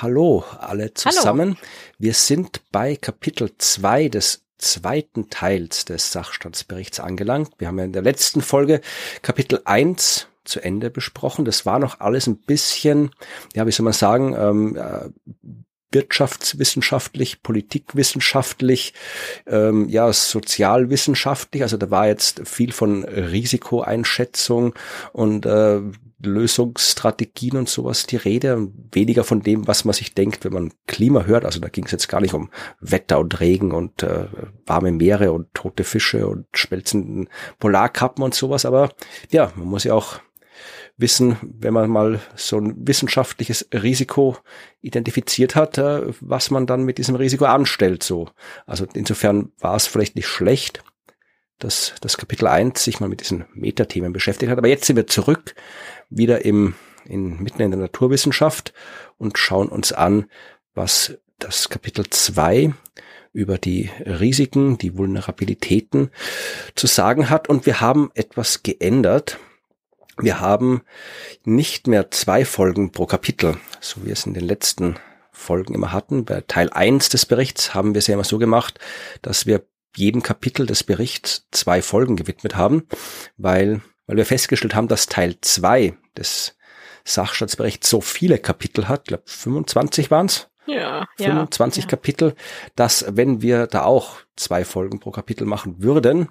Hallo alle zusammen. Hallo. Wir sind bei Kapitel 2 des zweiten Teils des Sachstandsberichts angelangt. Wir haben ja in der letzten Folge Kapitel 1 zu Ende besprochen. Das war noch alles ein bisschen, ja, wie soll man sagen, ähm, äh, wirtschaftswissenschaftlich, politikwissenschaftlich, ähm, ja, sozialwissenschaftlich. Also da war jetzt viel von Risikoeinschätzung und äh, Lösungsstrategien und sowas die Rede weniger von dem, was man sich denkt, wenn man Klima hört. Also da ging es jetzt gar nicht um Wetter und Regen und äh, warme Meere und tote Fische und schmelzenden Polarkappen und sowas. Aber ja, man muss ja auch wissen, wenn man mal so ein wissenschaftliches Risiko identifiziert hat, äh, was man dann mit diesem Risiko anstellt. So, also insofern war es vielleicht nicht schlecht, dass das Kapitel 1 sich mal mit diesen Metathemen beschäftigt hat. Aber jetzt sind wir zurück, wieder im in, mitten in der Naturwissenschaft und schauen uns an, was das Kapitel 2 über die Risiken, die Vulnerabilitäten zu sagen hat. Und wir haben etwas geändert. Wir haben nicht mehr zwei Folgen pro Kapitel, so wie es in den letzten Folgen immer hatten. Bei Teil 1 des Berichts haben wir es ja immer so gemacht, dass wir jedem Kapitel des Berichts zwei Folgen gewidmet haben, weil, weil wir festgestellt haben, dass Teil 2 des Sachstandsberichts so viele Kapitel hat, ich glaube 25 waren es, ja, 25 ja, Kapitel, dass wenn wir da auch zwei Folgen pro Kapitel machen würden,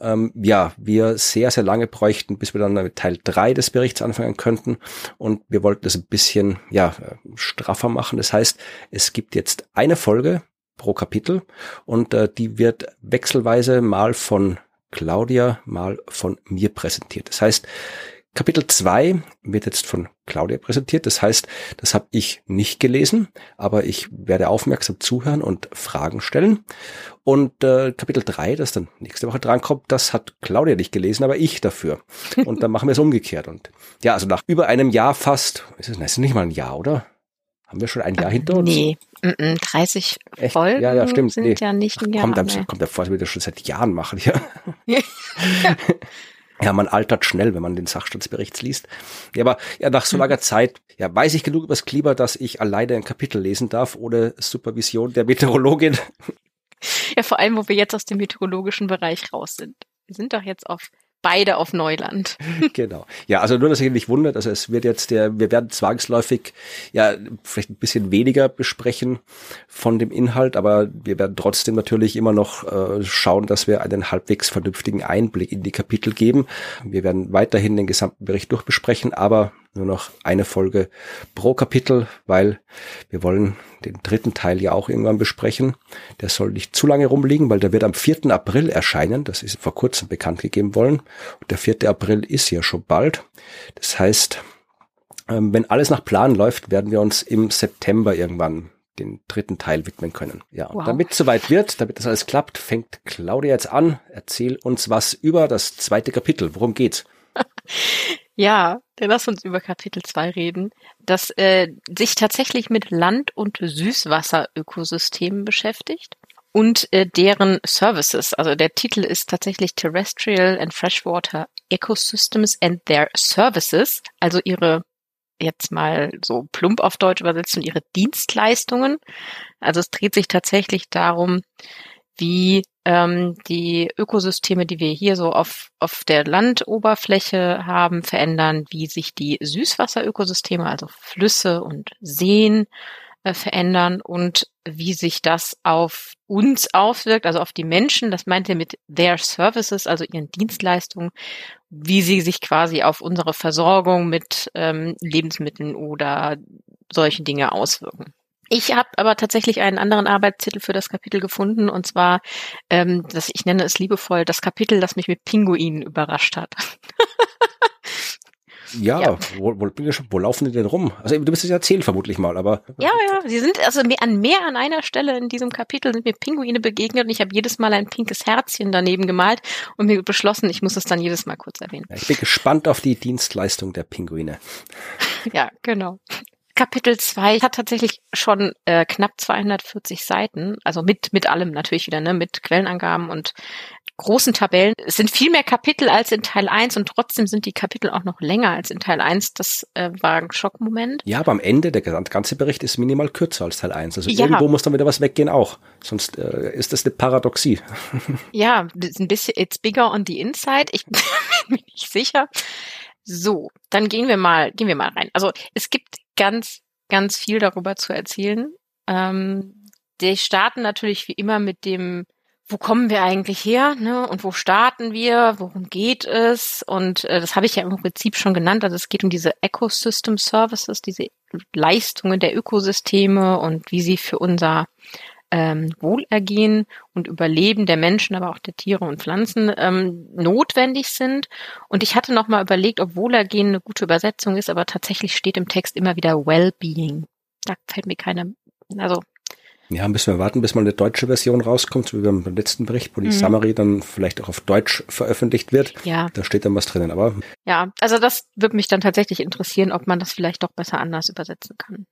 ähm, ja, wir sehr, sehr lange bräuchten, bis wir dann mit Teil drei des Berichts anfangen könnten. Und wir wollten das ein bisschen, ja, straffer machen. Das heißt, es gibt jetzt eine Folge pro Kapitel und äh, die wird wechselweise mal von Claudia, mal von mir präsentiert. Das heißt, Kapitel 2 wird jetzt von Claudia präsentiert. Das heißt, das habe ich nicht gelesen, aber ich werde aufmerksam zuhören und Fragen stellen. Und äh, Kapitel 3, das dann nächste Woche drankommt, das hat Claudia nicht gelesen, aber ich dafür. Und dann machen wir es umgekehrt. Und ja, also nach über einem Jahr fast, ist es, ist nicht mal ein Jahr, oder? Haben wir schon ein Jahr hinter uns? Nee, 30 Echt? Folgen ja, ja, stimmt. sind nee. ja nicht ein Jahr. Kommt, dann, kommt davor, dass wir das schon seit Jahren machen, ja. Ja, man altert schnell, wenn man den Sachstandsbericht liest. Ja, aber ja, nach so langer Zeit, ja, weiß ich genug über das Klima, dass ich alleine ein Kapitel lesen darf, ohne Supervision der Meteorologin. Ja, vor allem, wo wir jetzt aus dem meteorologischen Bereich raus sind. Wir sind doch jetzt auf beide auf Neuland. genau. Ja, also nur, dass ihr nicht wundert, also es wird jetzt der, wir werden zwangsläufig ja vielleicht ein bisschen weniger besprechen von dem Inhalt, aber wir werden trotzdem natürlich immer noch äh, schauen, dass wir einen halbwegs vernünftigen Einblick in die Kapitel geben. Wir werden weiterhin den gesamten Bericht durchbesprechen, aber nur noch eine Folge pro Kapitel, weil wir wollen den dritten Teil ja auch irgendwann besprechen. Der soll nicht zu lange rumliegen, weil der wird am 4. April erscheinen. Das ist vor kurzem bekannt gegeben worden. Und der 4. April ist ja schon bald. Das heißt, ähm, wenn alles nach Plan läuft, werden wir uns im September irgendwann den dritten Teil widmen können. Ja, wow. und damit es soweit wird, damit das alles klappt, fängt Claudia jetzt an. Erzähl uns was über das zweite Kapitel. Worum geht's? Ja, dann lass uns über Kapitel 2 reden, das äh, sich tatsächlich mit Land- und Süßwasserökosystemen beschäftigt und äh, deren Services. Also der Titel ist tatsächlich Terrestrial and Freshwater Ecosystems and Their Services, also ihre jetzt mal so plump auf Deutsch übersetzen, ihre Dienstleistungen. Also es dreht sich tatsächlich darum, wie ähm, die Ökosysteme, die wir hier so auf, auf der Landoberfläche haben, verändern, wie sich die Süßwasserökosysteme, also Flüsse und Seen, äh, verändern und wie sich das auf uns auswirkt, also auf die Menschen. Das meint er mit their services, also ihren Dienstleistungen, wie sie sich quasi auf unsere Versorgung mit ähm, Lebensmitteln oder solche Dinge auswirken. Ich habe aber tatsächlich einen anderen Arbeitstitel für das Kapitel gefunden und zwar, ähm, das ich nenne es liebevoll, das Kapitel, das mich mit Pinguinen überrascht hat. Ja, ja. Wo, wo, wo, laufen die denn rum? Also du wirst es erzählen vermutlich mal, aber. Ja, ja, sie sind also an mehr an einer Stelle in diesem Kapitel sind mir Pinguine begegnet und ich habe jedes Mal ein pinkes Herzchen daneben gemalt und mir beschlossen, ich muss es dann jedes Mal kurz erwähnen. Ja, ich bin gespannt auf die Dienstleistung der Pinguine. ja, genau. Kapitel 2 hat tatsächlich schon äh, knapp 240 Seiten, also mit mit allem natürlich wieder, ne, mit Quellenangaben und großen Tabellen. Es sind viel mehr Kapitel als in Teil 1 und trotzdem sind die Kapitel auch noch länger als in Teil 1. Das äh, war ein Schockmoment. Ja, aber am Ende, der ganze Bericht ist minimal kürzer als Teil 1. Also ja. irgendwo muss dann wieder was weggehen auch. Sonst äh, ist das eine Paradoxie. Ja, ein bisschen, it's bigger on the inside. Ich bin mir nicht sicher. So, dann gehen wir mal, gehen wir mal rein. Also es gibt ganz, ganz viel darüber zu erzählen. Ähm, die starten natürlich wie immer mit dem wo kommen wir eigentlich her ne? und wo starten wir, worum geht es und äh, das habe ich ja im Prinzip schon genannt, also es geht um diese Ecosystem Services, diese Leistungen der Ökosysteme und wie sie für unser ähm, Wohlergehen und Überleben der Menschen, aber auch der Tiere und Pflanzen ähm, notwendig sind. Und ich hatte noch mal überlegt, ob Wohlergehen eine gute Übersetzung ist, aber tatsächlich steht im Text immer wieder Wellbeing. Da fällt mir keine, also ja, müssen wir warten, bis mal eine deutsche Version rauskommt, so wie beim letzten Bericht, wo die mhm. Summary dann vielleicht auch auf Deutsch veröffentlicht wird. Ja. Da steht dann was drinnen, aber. Ja, also das würde mich dann tatsächlich interessieren, ob man das vielleicht doch besser anders übersetzen kann.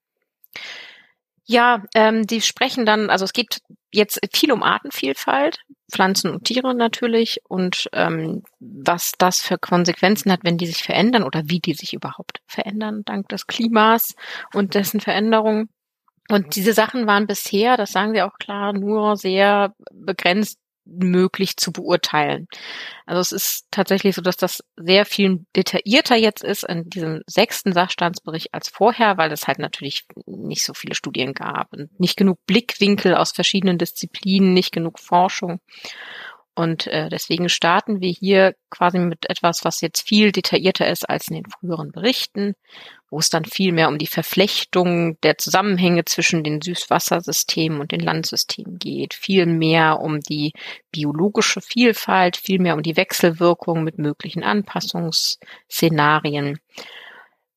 Ja, ähm, die sprechen dann, also es geht jetzt viel um Artenvielfalt, Pflanzen und Tiere natürlich und ähm, was das für Konsequenzen hat, wenn die sich verändern oder wie die sich überhaupt verändern dank des Klimas und dessen Veränderung. Und diese Sachen waren bisher, das sagen sie auch klar, nur sehr begrenzt möglich zu beurteilen. Also es ist tatsächlich so, dass das sehr viel detaillierter jetzt ist in diesem sechsten Sachstandsbericht als vorher, weil es halt natürlich nicht so viele Studien gab und nicht genug Blickwinkel aus verschiedenen Disziplinen, nicht genug Forschung. Und äh, deswegen starten wir hier quasi mit etwas, was jetzt viel detaillierter ist als in den früheren Berichten, wo es dann viel mehr um die Verflechtung der Zusammenhänge zwischen den Süßwassersystemen und den Landsystemen geht, viel mehr um die biologische Vielfalt, viel mehr um die Wechselwirkung mit möglichen Anpassungsszenarien.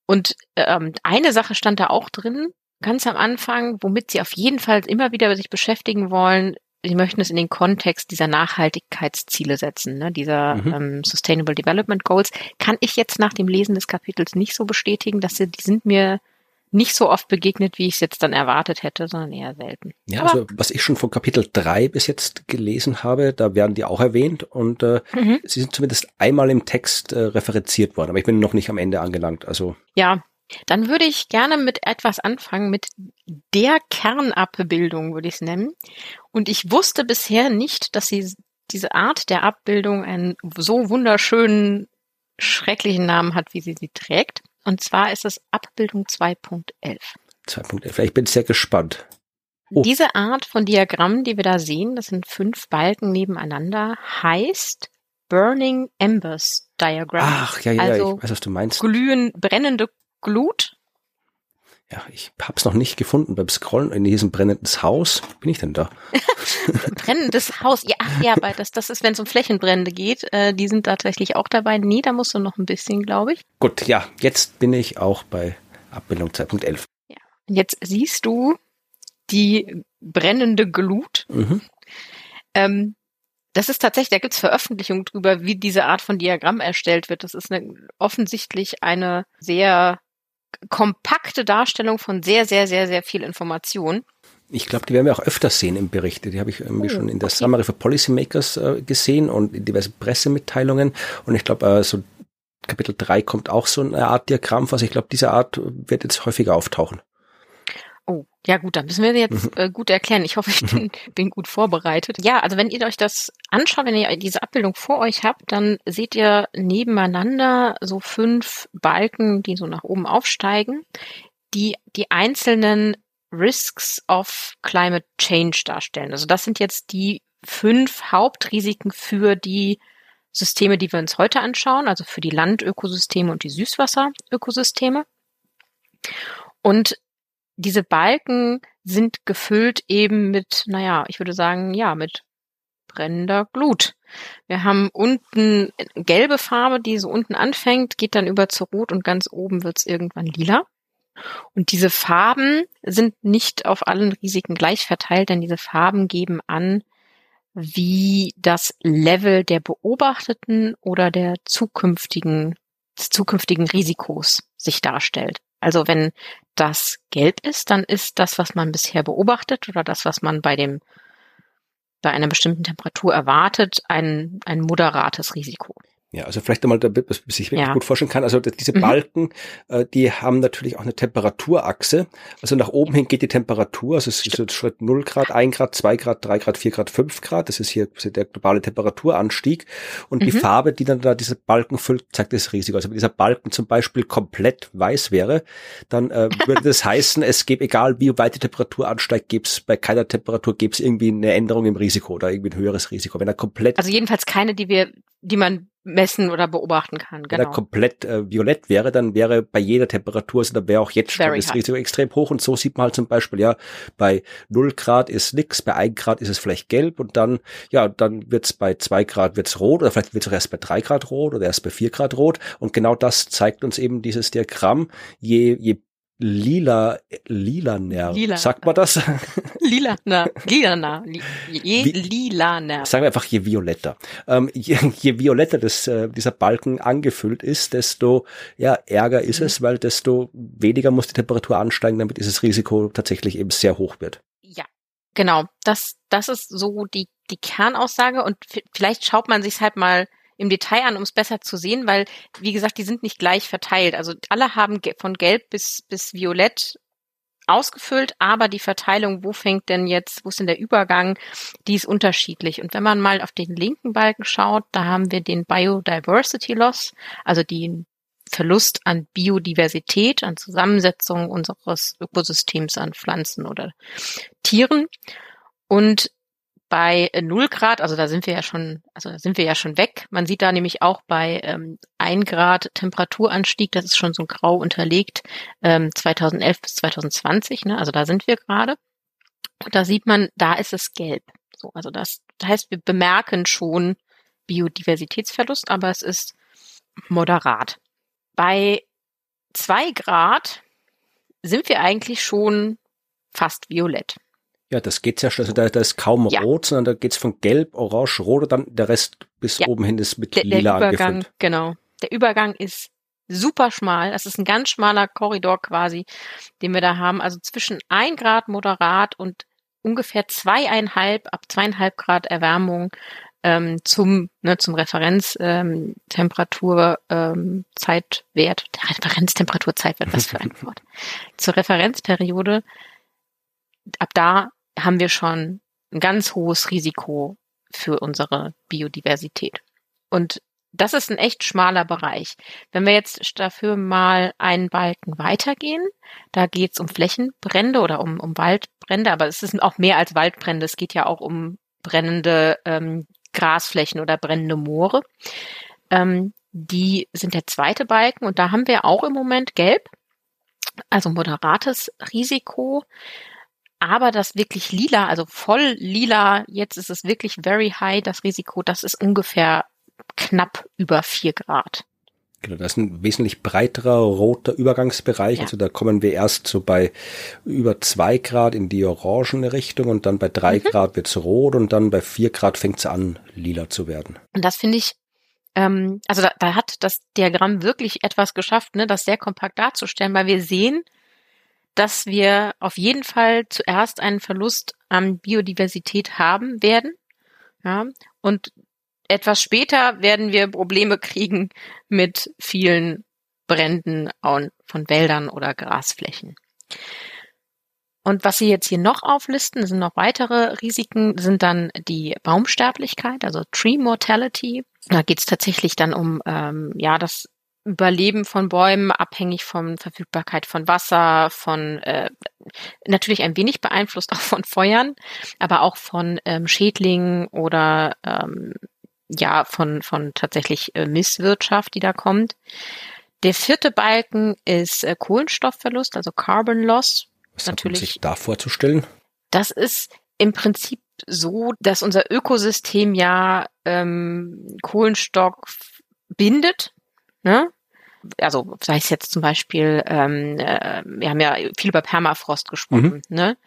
Und ähm, eine Sache stand da auch drin, ganz am Anfang, womit sie auf jeden Fall immer wieder sich beschäftigen wollen, sie möchten es in den Kontext dieser Nachhaltigkeitsziele setzen, ne, dieser mhm. ähm, Sustainable Development Goals. Kann ich jetzt nach dem Lesen des Kapitels nicht so bestätigen, dass sie, die sind mir nicht so oft begegnet, wie ich es jetzt dann erwartet hätte, sondern eher selten. Ja, Aber also was ich schon von Kapitel 3 bis jetzt gelesen habe, da werden die auch erwähnt und äh, mhm. sie sind zumindest einmal im Text äh, referenziert worden, aber ich bin noch nicht am Ende angelangt. Also ja, dann würde ich gerne mit etwas anfangen, mit der Kernabbildung, würde ich es nennen. Und ich wusste bisher nicht, dass sie diese Art der Abbildung einen so wunderschönen, schrecklichen Namen hat, wie sie sie trägt. Und zwar ist es Abbildung 2.11. 2.11. Ich bin sehr gespannt. Oh. Diese Art von Diagramm, die wir da sehen, das sind fünf Balken nebeneinander, heißt Burning Embers Diagram. Ach, ja, ja, also ich weiß, was du meinst. Glühen, brennende Glut. Ja, ich hab's noch nicht gefunden beim Scrollen in diesem brennendes Haus. Bin ich denn da? brennendes Haus. Ja, ach ja, aber das, das ist, wenn es um Flächenbrände geht. Äh, die sind tatsächlich auch dabei. Nee, da musst du noch ein bisschen, glaube ich. Gut, ja, jetzt bin ich auch bei Abbildung 2.11. Ja. Und jetzt siehst du die brennende Glut. Mhm. Ähm, das ist tatsächlich, da gibt's Veröffentlichungen drüber, wie diese Art von Diagramm erstellt wird. Das ist eine, offensichtlich eine sehr kompakte Darstellung von sehr, sehr, sehr, sehr viel Information. Ich glaube, die werden wir auch öfters sehen im Bericht. Die habe ich irgendwie oh, schon in der okay. Summary for Policymakers äh, gesehen und in diversen Pressemitteilungen. Und ich glaube, äh, so Kapitel 3 kommt auch so eine Art Diagramm. Also ich glaube, diese Art wird jetzt häufiger auftauchen. Oh, ja gut, dann müssen wir jetzt äh, gut erklären. Ich hoffe, ich bin, bin gut vorbereitet. Ja, also wenn ihr euch das anschaut, wenn ihr diese Abbildung vor euch habt, dann seht ihr nebeneinander so fünf Balken, die so nach oben aufsteigen, die die einzelnen Risks of Climate Change darstellen. Also das sind jetzt die fünf Hauptrisiken für die Systeme, die wir uns heute anschauen, also für die Landökosysteme und die Süßwasserökosysteme. Und diese Balken sind gefüllt eben mit, naja, ich würde sagen, ja, mit brennender Glut. Wir haben unten gelbe Farbe, die so unten anfängt, geht dann über zu rot und ganz oben wird's irgendwann lila. Und diese Farben sind nicht auf allen Risiken gleich verteilt, denn diese Farben geben an, wie das Level der beobachteten oder der zukünftigen, des zukünftigen Risikos sich darstellt. Also wenn das gelb ist, dann ist das, was man bisher beobachtet oder das, was man bei dem bei einer bestimmten Temperatur erwartet, ein, ein moderates Risiko. Ja, also vielleicht einmal, damit man sich wirklich ja. gut vorstellen kann. Also diese mhm. Balken, äh, die haben natürlich auch eine Temperaturachse. Also nach oben hin geht die Temperatur, also es ist so Schritt 0 Grad, 1 Grad, 2 Grad, 3 Grad, 4 Grad, 5 Grad. Das ist hier der globale Temperaturanstieg. Und mhm. die Farbe, die dann da diese Balken füllt, zeigt das Risiko. Also wenn dieser Balken zum Beispiel komplett weiß wäre, dann äh, würde das heißen, es gäbe, egal wie weit die Temperatur ansteigt, gäbe es bei keiner Temperatur gäbe es irgendwie eine Änderung im Risiko oder irgendwie ein höheres Risiko. Wenn er komplett. Also jedenfalls keine, die wir, die man messen oder beobachten kann. Genau. Wenn er genau. komplett äh, violett wäre, dann wäre bei jeder Temperatur, also da wäre auch jetzt schon das. Risiko extrem hoch. Und so sieht man halt zum Beispiel, ja, bei 0 Grad ist nix, bei 1 Grad ist es vielleicht gelb und dann, ja, dann wird's bei 2 Grad wird's rot oder vielleicht wird's auch erst bei 3 Grad rot oder erst bei 4 Grad rot. Und genau das zeigt uns eben dieses Diagramm. Je, je lila, lilaner. Lila. Sagt man das? Lilaner, lilaner, je lilaner. Sagen wir einfach je violetter. Ähm, je, je violetter das, äh, dieser Balken angefüllt ist, desto ja, ärger ist mhm. es, weil desto weniger muss die Temperatur ansteigen, damit dieses Risiko tatsächlich eben sehr hoch wird. Ja, genau. Das, das ist so die, die Kernaussage und vielleicht schaut man sich halt mal im Detail an, um es besser zu sehen, weil, wie gesagt, die sind nicht gleich verteilt. Also alle haben von gelb bis, bis violett ausgefüllt, aber die Verteilung, wo fängt denn jetzt, wo ist denn der Übergang, die ist unterschiedlich. Und wenn man mal auf den linken Balken schaut, da haben wir den Biodiversity Loss, also den Verlust an Biodiversität, an Zusammensetzung unseres Ökosystems an Pflanzen oder Tieren. Und bei 0 Grad, also da sind wir ja schon, also da sind wir ja schon weg. Man sieht da nämlich auch bei ähm, 1 Grad Temperaturanstieg, das ist schon so grau unterlegt, ähm, 2011 bis 2020, ne? also da sind wir gerade. Und da sieht man, da ist es gelb. So, also das, das heißt, wir bemerken schon Biodiversitätsverlust, aber es ist moderat. Bei 2 Grad sind wir eigentlich schon fast violett. Ja, das geht sehr schnell. Also da, da ist kaum ja. rot, sondern da geht's von gelb, orange, rot und dann der Rest bis ja. oben hin ist mit der, lila der Übergang, angefüllt. Genau. Der Übergang ist super schmal. Das ist ein ganz schmaler Korridor quasi, den wir da haben. Also zwischen ein Grad moderat und ungefähr zweieinhalb, ab zweieinhalb Grad Erwärmung ähm, zum, ne, zum Referenztemperatur, ähm, ähm, Zeitwert, der Referenztemperatur, Zeitwert, was für ein Wort. Zur Referenzperiode, ab da haben wir schon ein ganz hohes Risiko für unsere Biodiversität. Und das ist ein echt schmaler Bereich. Wenn wir jetzt dafür mal einen Balken weitergehen, da geht es um Flächenbrände oder um, um Waldbrände, aber es ist auch mehr als Waldbrände. Es geht ja auch um brennende ähm, Grasflächen oder brennende Moore. Ähm, die sind der zweite Balken und da haben wir auch im Moment gelb, also moderates Risiko. Aber das wirklich lila, also voll lila, jetzt ist es wirklich very high, das Risiko, das ist ungefähr knapp über vier Grad. Genau, das ist ein wesentlich breiterer roter Übergangsbereich. Ja. Also da kommen wir erst so bei über zwei Grad in die orangene Richtung und dann bei drei mhm. Grad wird's rot und dann bei vier Grad fängt's an, lila zu werden. Und das finde ich, ähm, also da, da hat das Diagramm wirklich etwas geschafft, ne, das sehr kompakt darzustellen, weil wir sehen, dass wir auf jeden Fall zuerst einen Verlust an Biodiversität haben werden. Ja, und etwas später werden wir Probleme kriegen mit vielen Bränden von Wäldern oder Grasflächen. Und was Sie jetzt hier noch auflisten, sind noch weitere Risiken, sind dann die Baumsterblichkeit, also Tree Mortality. Da geht es tatsächlich dann um ähm, ja das Überleben von Bäumen abhängig von Verfügbarkeit von Wasser, von äh, natürlich ein wenig beeinflusst auch von Feuern, aber auch von ähm, Schädlingen oder ähm, ja von von tatsächlich äh, Misswirtschaft, die da kommt. Der vierte Balken ist äh, Kohlenstoffverlust, also Carbon Loss. Was natürlich. Hat man sich da vorzustellen? Das ist im Prinzip so, dass unser Ökosystem ja ähm, Kohlenstoff bindet, ne? Also sei es jetzt zum Beispiel, ähm, äh, wir haben ja viel über Permafrost gesprochen, mhm. ne?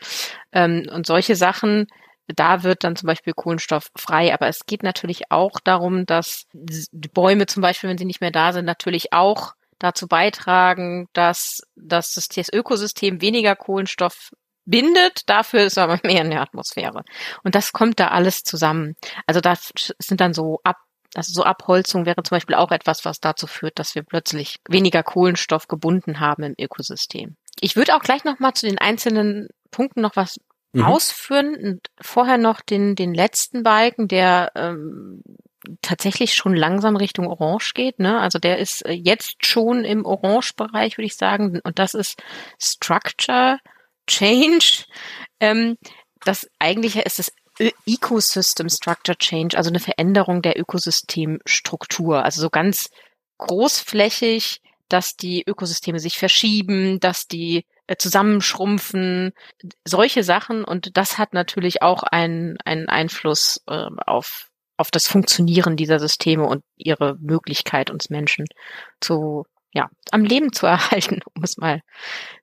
Ähm, und solche Sachen, da wird dann zum Beispiel Kohlenstoff frei. Aber es geht natürlich auch darum, dass die Bäume zum Beispiel, wenn sie nicht mehr da sind, natürlich auch dazu beitragen, dass, dass das Ökosystem weniger Kohlenstoff bindet, dafür ist aber mehr in der Atmosphäre. Und das kommt da alles zusammen. Also das sind dann so ab, also so Abholzung wäre zum Beispiel auch etwas, was dazu führt, dass wir plötzlich weniger Kohlenstoff gebunden haben im Ökosystem. Ich würde auch gleich nochmal zu den einzelnen Punkten noch was mhm. ausführen und vorher noch den, den letzten Balken, der ähm, tatsächlich schon langsam Richtung Orange geht. Ne? Also der ist äh, jetzt schon im Orange-Bereich, würde ich sagen. Und das ist Structure Change. Ähm, das eigentliche ist das Ecosystem Structure Change, also eine Veränderung der Ökosystemstruktur. Also so ganz großflächig, dass die Ökosysteme sich verschieben, dass die äh, zusammenschrumpfen, solche Sachen. Und das hat natürlich auch einen, einen Einfluss äh, auf, auf das Funktionieren dieser Systeme und ihre Möglichkeit, uns Menschen zu, ja, am Leben zu erhalten, um es mal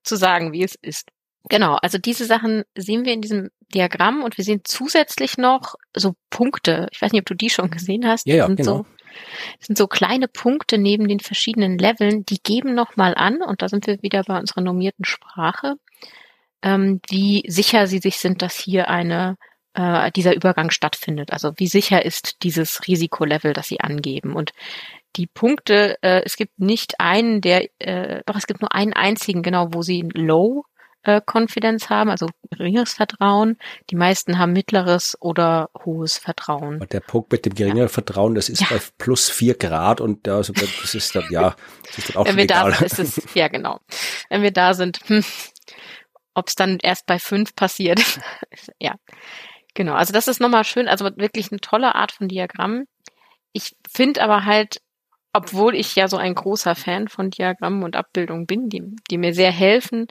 zu sagen, wie es ist. Genau, also diese Sachen sehen wir in diesem Diagramm und wir sehen zusätzlich noch so Punkte. Ich weiß nicht, ob du die schon gesehen hast. Ja, ja genau. So, sind so kleine Punkte neben den verschiedenen Leveln, die geben nochmal an, und da sind wir wieder bei unserer normierten Sprache, ähm, wie sicher sie sich sind, dass hier eine äh, dieser Übergang stattfindet. Also wie sicher ist dieses Risikolevel, das sie angeben. Und die Punkte, äh, es gibt nicht einen, der, äh, doch es gibt nur einen einzigen, genau, wo sie Low äh, Confidence haben, also geringeres Vertrauen. Die meisten haben mittleres oder hohes Vertrauen. Und der Punkt mit dem geringeren ja. Vertrauen, das ist ja. bei plus vier Grad und also das ist dann, ja, das ist dann auch Wenn wir egal. da sind, es, ja genau. Wenn wir da sind, hm, ob es dann erst bei fünf passiert. ja. Genau, also das ist nochmal schön, also wirklich eine tolle Art von Diagramm. Ich finde aber halt, obwohl ich ja so ein großer Fan von Diagrammen und Abbildungen bin, die, die mir sehr helfen,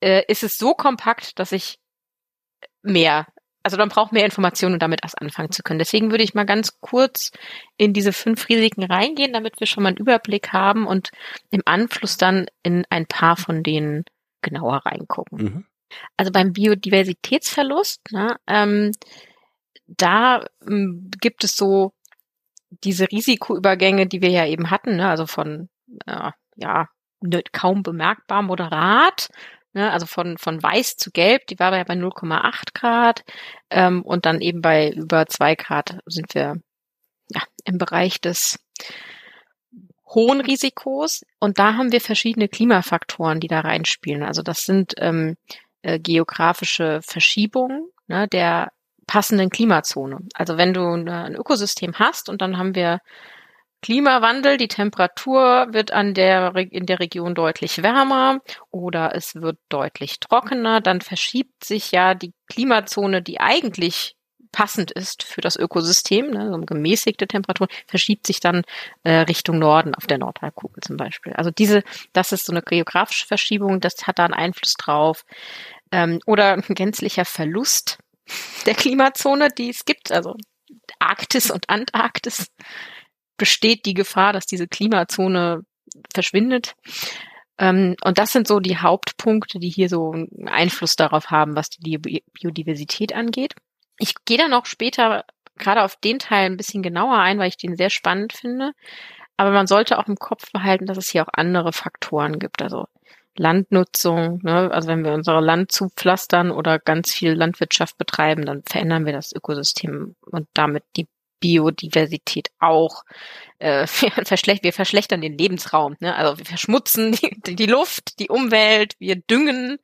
äh, ist es so kompakt, dass ich mehr, also man braucht mehr Informationen, um damit erst anfangen zu können. Deswegen würde ich mal ganz kurz in diese fünf Risiken reingehen, damit wir schon mal einen Überblick haben und im Anschluss dann in ein paar von denen genauer reingucken. Mhm. Also beim Biodiversitätsverlust, ne, ähm, da ähm, gibt es so diese Risikoübergänge, die wir ja eben hatten, ne, also von äh, ja kaum bemerkbar moderat ne, also von, von weiß zu gelb, die war ja bei 0,8 Grad ähm, und dann eben bei über zwei Grad sind wir ja, im Bereich des hohen Risikos und da haben wir verschiedene Klimafaktoren, die da reinspielen. Also das sind ähm, äh, geografische Verschiebungen ne, der passenden Klimazone. Also wenn du ein Ökosystem hast und dann haben wir Klimawandel, die Temperatur wird an der, in der Region deutlich wärmer oder es wird deutlich trockener, dann verschiebt sich ja die Klimazone, die eigentlich passend ist für das Ökosystem, ne, so gemäßigte Temperatur, verschiebt sich dann äh, Richtung Norden auf der Nordhalbkugel zum Beispiel. Also diese, das ist so eine geografische Verschiebung, das hat da einen Einfluss drauf. Ähm, oder ein gänzlicher Verlust der Klimazone, die es gibt, also Arktis und Antarktis besteht die Gefahr, dass diese Klimazone verschwindet. Ähm, und das sind so die Hauptpunkte, die hier so einen Einfluss darauf haben, was die Biodiversität angeht. Ich gehe dann auch später gerade auf den Teil ein bisschen genauer ein, weil ich den sehr spannend finde. Aber man sollte auch im Kopf behalten, dass es hier auch andere Faktoren gibt. Also Landnutzung, ne? also wenn wir unser Land zupflastern oder ganz viel Landwirtschaft betreiben, dann verändern wir das Ökosystem und damit die Biodiversität auch. Äh, wir, verschlecht, wir verschlechtern den Lebensraum. Ne? Also wir verschmutzen die, die Luft, die Umwelt, wir düngen,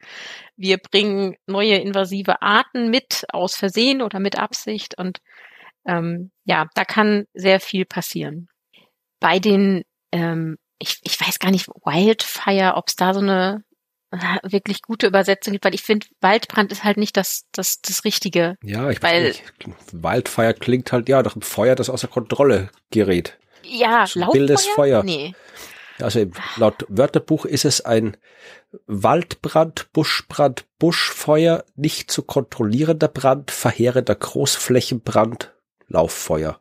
wir bringen neue invasive Arten mit aus Versehen oder mit Absicht. Und ähm, ja, da kann sehr viel passieren. Bei den, ähm, ich, ich weiß gar nicht, Wildfire, ob es da so eine wirklich gute Übersetzung gibt, weil ich finde, Waldbrand ist halt nicht das, das, das Richtige. Ja, ich weil, weiß nicht. Waldfeuer klingt halt, ja, doch ein Feuer, das außer Kontrolle gerät. Ja, so Wildes Feuer. Nee. Also laut Wörterbuch ist es ein Waldbrand, Buschbrand, Buschfeuer, nicht zu kontrollierender Brand, verheerender Großflächenbrand, Lauffeuer.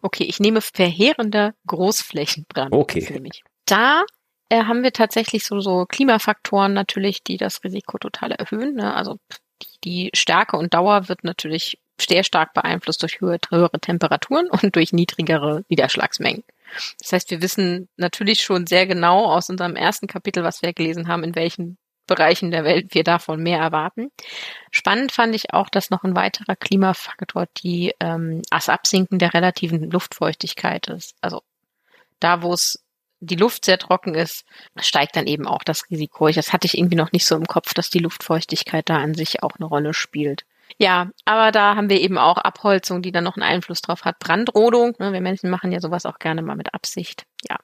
Okay, ich nehme verheerender Großflächenbrand. Okay. Da äh, haben wir tatsächlich so, so Klimafaktoren natürlich, die das Risiko total erhöhen. Ne? Also die, die Stärke und Dauer wird natürlich sehr stark beeinflusst durch höhere, höhere Temperaturen und durch niedrigere Niederschlagsmengen. Das heißt, wir wissen natürlich schon sehr genau aus unserem ersten Kapitel, was wir gelesen haben, in welchen Bereichen der Welt wir davon mehr erwarten. Spannend fand ich auch, dass noch ein weiterer Klimafaktor die ähm, das Absinken der relativen Luftfeuchtigkeit ist. Also da, wo es die Luft sehr trocken ist, steigt dann eben auch das Risiko. Das hatte ich irgendwie noch nicht so im Kopf, dass die Luftfeuchtigkeit da an sich auch eine Rolle spielt. Ja, aber da haben wir eben auch Abholzung, die dann noch einen Einfluss drauf hat. Brandrodung, ne, wir Menschen machen ja sowas auch gerne mal mit Absicht. Ja,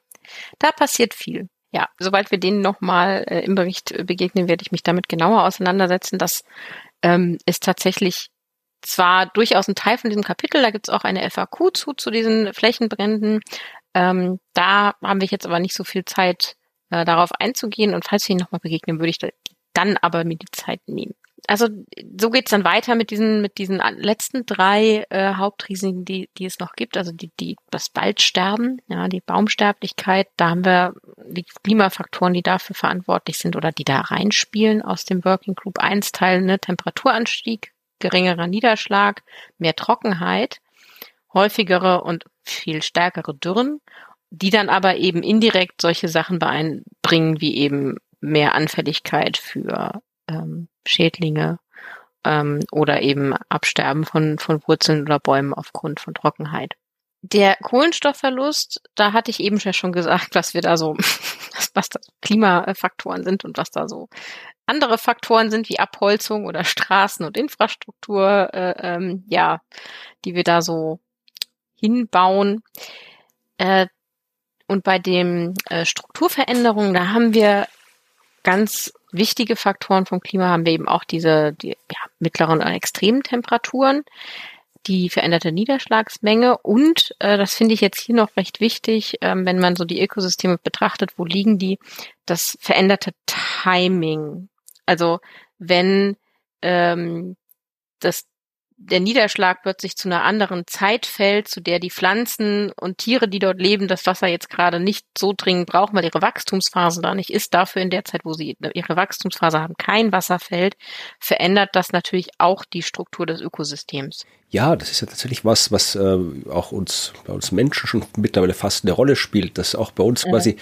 da passiert viel. Ja, sobald wir denen nochmal äh, im Bericht begegnen, werde ich mich damit genauer auseinandersetzen. Das ähm, ist tatsächlich zwar durchaus ein Teil von diesem Kapitel, da gibt es auch eine FAQ zu, zu diesen Flächenbränden. Ähm, da haben wir jetzt aber nicht so viel Zeit, äh, darauf einzugehen. Und falls wir ihnen nochmal begegnen, würde ich dann aber mir die Zeit nehmen also so geht's dann weiter mit diesen mit diesen letzten drei äh, Hauptrisiken, die die es noch gibt. Also die die das Waldsterben, ja, die Baumsterblichkeit. Da haben wir die Klimafaktoren, die dafür verantwortlich sind oder die da reinspielen aus dem Working Group 1 Teil, ne, Temperaturanstieg, geringerer Niederschlag, mehr Trockenheit, häufigere und viel stärkere Dürren, die dann aber eben indirekt solche Sachen beeinbringen wie eben mehr Anfälligkeit für ähm, Schädlinge ähm, oder eben Absterben von, von Wurzeln oder Bäumen aufgrund von Trockenheit. Der Kohlenstoffverlust, da hatte ich eben schon gesagt, was wir da so, was da Klimafaktoren sind und was da so andere Faktoren sind wie Abholzung oder Straßen und Infrastruktur, äh, ähm, ja, die wir da so hinbauen. Äh, und bei dem äh, Strukturveränderungen, da haben wir ganz wichtige Faktoren vom Klima haben wir eben auch diese die, ja, mittleren und extremen Temperaturen, die veränderte Niederschlagsmenge und äh, das finde ich jetzt hier noch recht wichtig, ähm, wenn man so die Ökosysteme betrachtet, wo liegen die, das veränderte Timing. Also wenn ähm, das der Niederschlag plötzlich zu einer anderen Zeit fällt, zu der die Pflanzen und Tiere, die dort leben, das Wasser jetzt gerade nicht so dringend brauchen, weil ihre Wachstumsphase da nicht ist. Dafür in der Zeit, wo sie ihre Wachstumsphase haben, kein Wasser fällt, verändert das natürlich auch die Struktur des Ökosystems. Ja, das ist ja tatsächlich was, was äh, auch uns bei uns Menschen schon mittlerweile fast eine Rolle spielt, dass auch bei uns mhm. quasi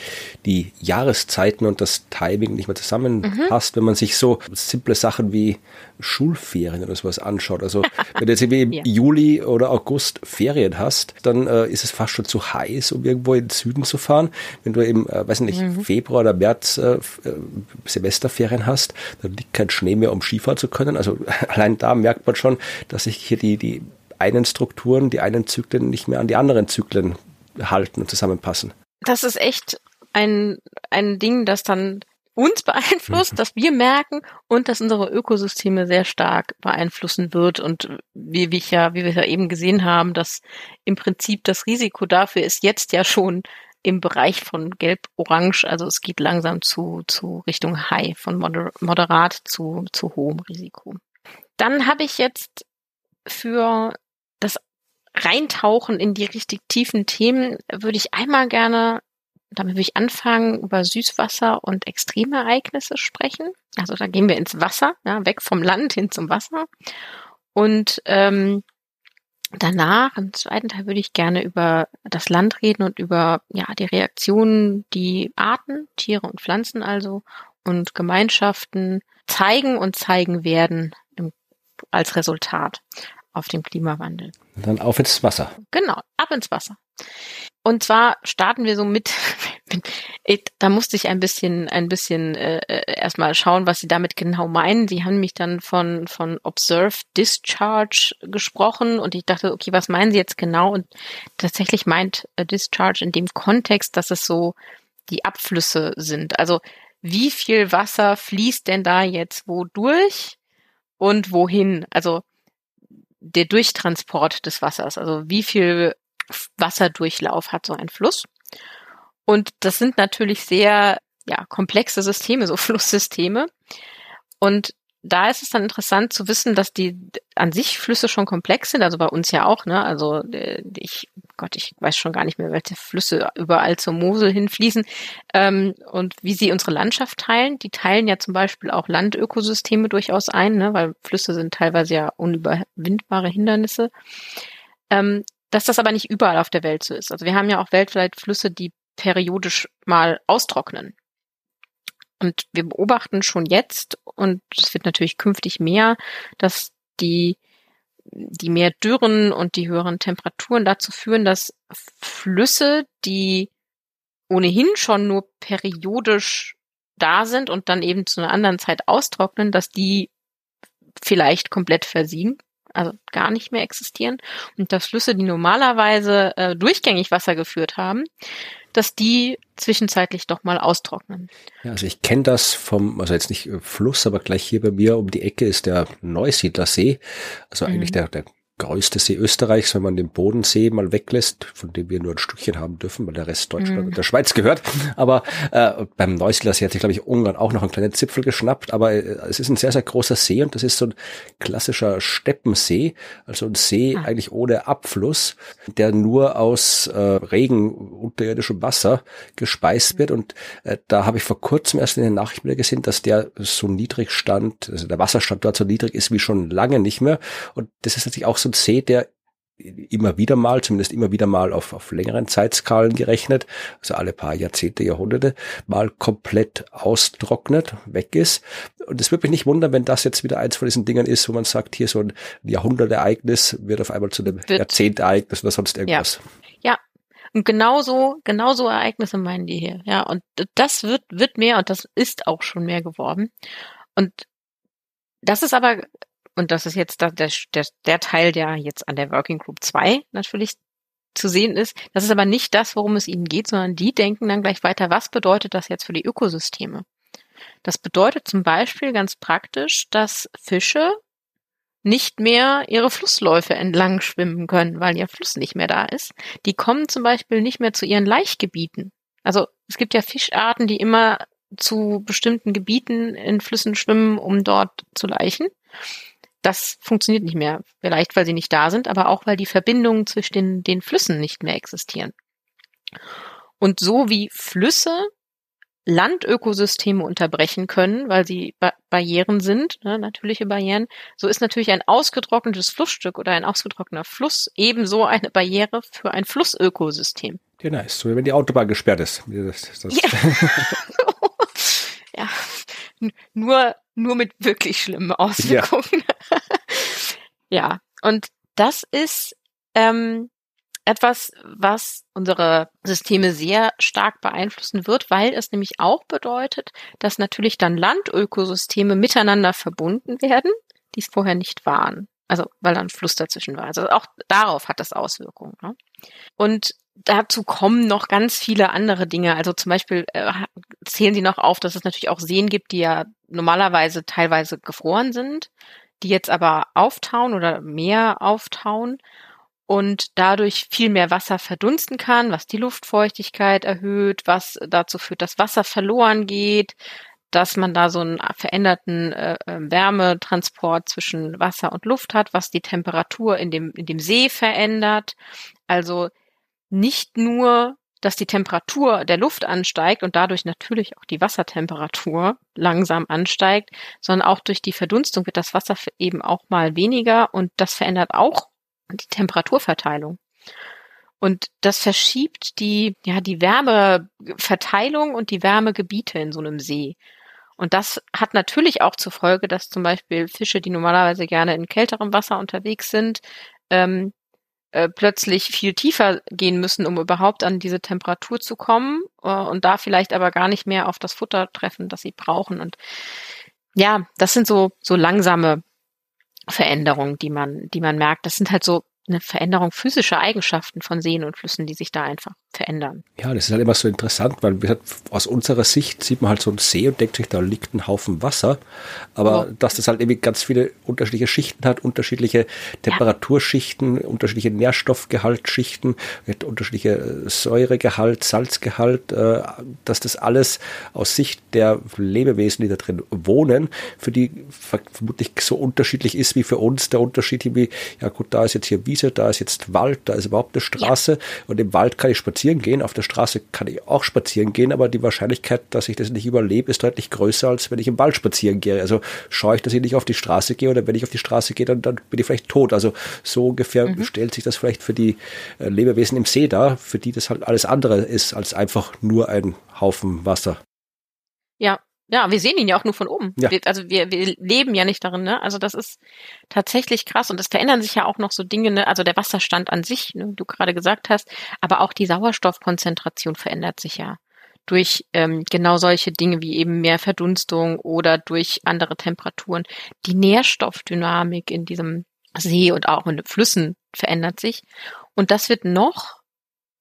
die Jahreszeiten und das Timing nicht mehr zusammenpasst, mhm. wenn man sich so simple Sachen wie Schulferien oder sowas anschaut. Also wenn du jetzt irgendwie im ja. Juli oder August Ferien hast, dann äh, ist es fast schon zu heiß, um irgendwo in den Süden zu fahren. Wenn du eben, äh, weiß nicht, mhm. Februar oder März äh, äh Semesterferien hast, dann liegt kein Schnee mehr, um Skifahren zu können. Also allein da merkt man schon, dass sich hier die, die einen Strukturen, die einen Zyklen nicht mehr an die anderen Zyklen halten und zusammenpassen. Das ist echt ein, ein Ding, das dann uns beeinflusst, mhm. dass wir merken und dass unsere Ökosysteme sehr stark beeinflussen wird. Und wie, wie, ich ja, wie wir ja eben gesehen haben, dass im Prinzip das Risiko dafür ist jetzt ja schon im Bereich von gelb-orange, also es geht langsam zu, zu Richtung High, von moder moderat zu, zu hohem Risiko. Dann habe ich jetzt für das Reintauchen in die richtig tiefen Themen würde ich einmal gerne, damit würde ich anfangen, über Süßwasser und Extremereignisse sprechen. Also da gehen wir ins Wasser, ja, weg vom Land hin zum Wasser. Und ähm, danach, im zweiten Teil, würde ich gerne über das Land reden und über ja die Reaktionen, die Arten, Tiere und Pflanzen also und Gemeinschaften zeigen und zeigen werden im, als Resultat auf dem Klimawandel. Dann auf ins Wasser. Genau, ab ins Wasser. Und zwar starten wir so mit, da musste ich ein bisschen, ein bisschen äh, erstmal schauen, was sie damit genau meinen. Sie haben mich dann von, von Observed Discharge gesprochen und ich dachte, okay, was meinen sie jetzt genau? Und tatsächlich meint äh, Discharge in dem Kontext, dass es so die Abflüsse sind. Also wie viel Wasser fließt denn da jetzt wo durch und wohin? Also der Durchtransport des Wassers, also wie viel Wasserdurchlauf hat so ein Fluss. Und das sind natürlich sehr ja, komplexe Systeme, so Flusssysteme. Und da ist es dann interessant zu wissen, dass die an sich Flüsse schon komplex sind, also bei uns ja auch, ne? Also äh, ich, Gott, ich weiß schon gar nicht mehr, welche Flüsse überall zur Mosel hinfließen ähm, und wie sie unsere Landschaft teilen. Die teilen ja zum Beispiel auch Landökosysteme durchaus ein, ne? weil Flüsse sind teilweise ja unüberwindbare Hindernisse. Ähm, dass das aber nicht überall auf der Welt so ist. Also wir haben ja auch weltweit Flüsse, die periodisch mal austrocknen. Und wir beobachten schon jetzt, und es wird natürlich künftig mehr, dass die, die mehr Dürren und die höheren Temperaturen dazu führen, dass Flüsse, die ohnehin schon nur periodisch da sind und dann eben zu einer anderen Zeit austrocknen, dass die vielleicht komplett versiegen also gar nicht mehr existieren und dass Flüsse, die normalerweise äh, durchgängig Wasser geführt haben, dass die zwischenzeitlich doch mal austrocknen. Ja, also ich kenne das vom, also jetzt nicht äh, Fluss, aber gleich hier bei mir um die Ecke ist der Neusiedlersee, also mhm. eigentlich der, der größte See Österreichs, wenn man den Bodensee mal weglässt, von dem wir nur ein Stückchen haben dürfen, weil der Rest Deutschland mhm. und der Schweiz gehört. Aber äh, beim Neusiedler See hat sich, glaube ich, Ungarn auch noch einen kleinen Zipfel geschnappt. Aber äh, es ist ein sehr, sehr großer See und das ist so ein klassischer Steppensee, also ein See ah. eigentlich ohne Abfluss, der nur aus äh, Regen, unterirdischem Wasser gespeist wird. Und äh, da habe ich vor kurzem erst in den Nachrichten wieder gesehen, dass der so niedrig stand, also der Wasserstand dort so niedrig ist wie schon lange nicht mehr. Und das ist natürlich auch so ein See, der immer wieder mal, zumindest immer wieder mal auf, auf längeren Zeitskalen gerechnet, also alle paar Jahrzehnte, Jahrhunderte, mal komplett austrocknet, weg ist. Und es würde mich nicht wundern, wenn das jetzt wieder eins von diesen Dingen ist, wo man sagt, hier so ein Jahrhundertereignis wird auf einmal zu einem Jahrzehntereignis oder sonst irgendwas. Ja. ja. Und genauso, genauso Ereignisse meinen die hier. Ja, und das wird, wird mehr und das ist auch schon mehr geworden. Und das ist aber und das ist jetzt der, der, der Teil, der jetzt an der Working Group 2 natürlich zu sehen ist. Das ist aber nicht das, worum es ihnen geht, sondern die denken dann gleich weiter, was bedeutet das jetzt für die Ökosysteme? Das bedeutet zum Beispiel ganz praktisch, dass Fische nicht mehr ihre Flussläufe entlang schwimmen können, weil ihr Fluss nicht mehr da ist. Die kommen zum Beispiel nicht mehr zu ihren Laichgebieten. Also es gibt ja Fischarten, die immer zu bestimmten Gebieten in Flüssen schwimmen, um dort zu laichen das funktioniert nicht mehr. Vielleicht, weil sie nicht da sind, aber auch, weil die Verbindungen zwischen den, den Flüssen nicht mehr existieren. Und so wie Flüsse Landökosysteme unterbrechen können, weil sie ba Barrieren sind, ne, natürliche Barrieren, so ist natürlich ein ausgetrocknetes Flussstück oder ein ausgetrockneter Fluss ebenso eine Barriere für ein Flussökosystem. Ja, nice. So wie wenn die Autobahn gesperrt ist. Das, das ja. ja. Nur nur mit wirklich schlimmen Auswirkungen. Ja, ja. und das ist ähm, etwas, was unsere Systeme sehr stark beeinflussen wird, weil es nämlich auch bedeutet, dass natürlich dann Landökosysteme miteinander verbunden werden, die es vorher nicht waren. Also weil da ein Fluss dazwischen war. Also auch darauf hat das Auswirkungen. Ne? Und dazu kommen noch ganz viele andere Dinge. Also zum Beispiel äh, zählen sie noch auf, dass es natürlich auch Seen gibt, die ja normalerweise teilweise gefroren sind, die jetzt aber auftauen oder mehr auftauen und dadurch viel mehr Wasser verdunsten kann, was die Luftfeuchtigkeit erhöht, was dazu führt, dass Wasser verloren geht, dass man da so einen veränderten äh, äh Wärmetransport zwischen Wasser und Luft hat, was die Temperatur in dem, in dem See verändert. Also nicht nur, dass die Temperatur der Luft ansteigt und dadurch natürlich auch die Wassertemperatur langsam ansteigt, sondern auch durch die Verdunstung wird das Wasser eben auch mal weniger und das verändert auch die Temperaturverteilung. Und das verschiebt die, ja, die Wärmeverteilung und die Wärmegebiete in so einem See. Und das hat natürlich auch zur Folge, dass zum Beispiel Fische, die normalerweise gerne in kälterem Wasser unterwegs sind, ähm, äh, plötzlich viel tiefer gehen müssen, um überhaupt an diese Temperatur zu kommen äh, und da vielleicht aber gar nicht mehr auf das Futter treffen, das sie brauchen. Und ja, das sind so, so langsame Veränderungen, die man, die man merkt. Das sind halt so eine Veränderung physischer Eigenschaften von Seen und Flüssen, die sich da einfach verändern. Ja, das ist halt immer so interessant, weil aus unserer Sicht sieht man halt so einen See und denkt sich, da liegt ein Haufen Wasser. Aber ja. dass das halt irgendwie ganz viele unterschiedliche Schichten hat, unterschiedliche Temperaturschichten, ja. unterschiedliche Nährstoffgehaltsschichten, unterschiedliche Säuregehalt, Salzgehalt, äh, dass das alles aus Sicht der Lebewesen, die da drin wohnen, für die vermutlich so unterschiedlich ist wie für uns der Unterschied, wie, ja gut, da ist jetzt hier Wiese, da ist jetzt Wald, da ist überhaupt eine Straße ja. und im Wald kann ich spazieren spazieren gehen. Auf der Straße kann ich auch spazieren gehen, aber die Wahrscheinlichkeit, dass ich das nicht überlebe, ist deutlich größer, als wenn ich im Wald spazieren gehe. Also schaue ich, dass ich nicht auf die Straße gehe oder wenn ich auf die Straße gehe, dann, dann bin ich vielleicht tot. Also so ungefähr mhm. stellt sich das vielleicht für die äh, Lebewesen im See dar, für die das halt alles andere ist als einfach nur ein Haufen Wasser. Ja, ja, wir sehen ihn ja auch nur von oben. Ja. Wir, also wir, wir leben ja nicht darin, ne? Also das ist tatsächlich krass und es verändern sich ja auch noch so Dinge, ne? Also der Wasserstand an sich, ne? du gerade gesagt hast, aber auch die Sauerstoffkonzentration verändert sich ja durch ähm, genau solche Dinge wie eben mehr Verdunstung oder durch andere Temperaturen. Die Nährstoffdynamik in diesem See und auch in den Flüssen verändert sich und das wird noch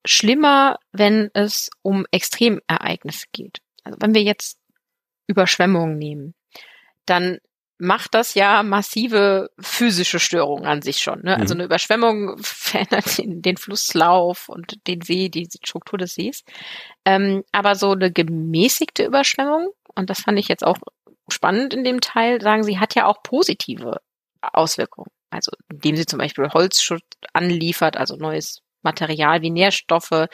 schlimmer, wenn es um Extremereignisse geht. Also wenn wir jetzt Überschwemmungen nehmen, dann macht das ja massive physische Störungen an sich schon. Ne? Also mhm. Also eine Überschwemmung verändert den, den, Flusslauf und den See, die Struktur des Sees. Ähm, aber so eine gemäßigte Überschwemmung, und das fand ich jetzt auch spannend in dem Teil, sagen sie, hat ja auch positive Auswirkungen. Also indem sie zum Beispiel Holzschutz anliefert, also neues Material wie Nährstoffe,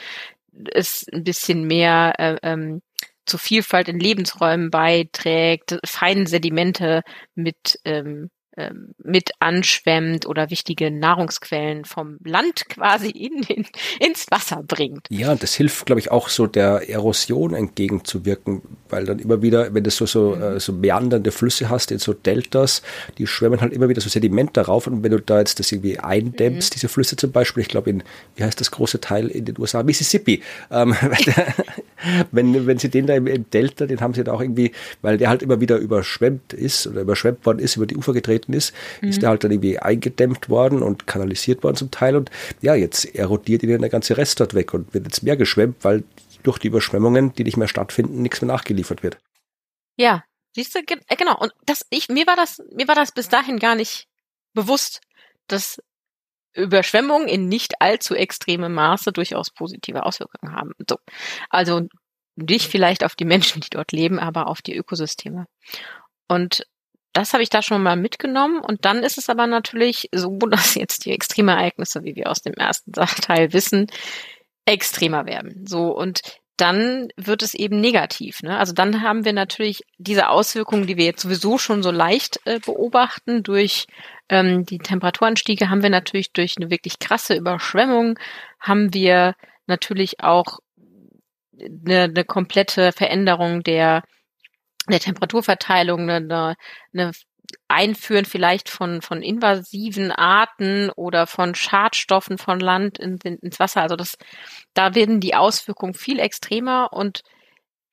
ist ein bisschen mehr äh, ähm, zur Vielfalt in Lebensräumen beiträgt, feine Sedimente mit ähm, ähm, mit anschwemmt oder wichtige Nahrungsquellen vom Land quasi in, in, ins Wasser bringt. Ja, und das hilft, glaube ich, auch so der Erosion entgegenzuwirken, weil dann immer wieder, wenn du so, so, mhm. äh, so meandernde Flüsse hast in so Deltas, die schwemmen halt immer wieder so Sediment darauf und wenn du da jetzt das irgendwie eindämmst, mhm. diese Flüsse zum Beispiel, ich glaube in, wie heißt das große Teil in den USA, Mississippi, ähm, wenn, wenn sie den da im, im Delta, den haben sie da auch irgendwie, weil der halt immer wieder überschwemmt ist oder überschwemmt worden ist, über die Ufer getreten ist, mhm. ist er halt dann irgendwie eingedämmt worden und kanalisiert worden zum Teil. Und ja, jetzt erodiert ihnen der ganze Rest dort weg und wird jetzt mehr geschwemmt, weil durch die Überschwemmungen, die nicht mehr stattfinden, nichts mehr nachgeliefert wird. Ja, siehst du, äh, genau. Und das, ich, mir war das, mir war das bis dahin gar nicht bewusst, dass Überschwemmungen in nicht allzu extremem Maße durchaus positive Auswirkungen haben. So. Also nicht vielleicht auf die Menschen, die dort leben, aber auf die Ökosysteme. Und das habe ich da schon mal mitgenommen. Und dann ist es aber natürlich so, dass jetzt die Extremereignisse, wie wir aus dem ersten Teil wissen, extremer werden. So und dann wird es eben negativ. Ne? Also dann haben wir natürlich diese Auswirkungen, die wir jetzt sowieso schon so leicht äh, beobachten durch ähm, die Temperaturanstiege, haben wir natürlich durch eine wirklich krasse Überschwemmung, haben wir natürlich auch eine, eine komplette Veränderung der der Temperaturverteilung, eine, eine Einführen vielleicht von, von invasiven Arten oder von Schadstoffen von Land in, in, ins Wasser. Also das, da werden die Auswirkungen viel extremer und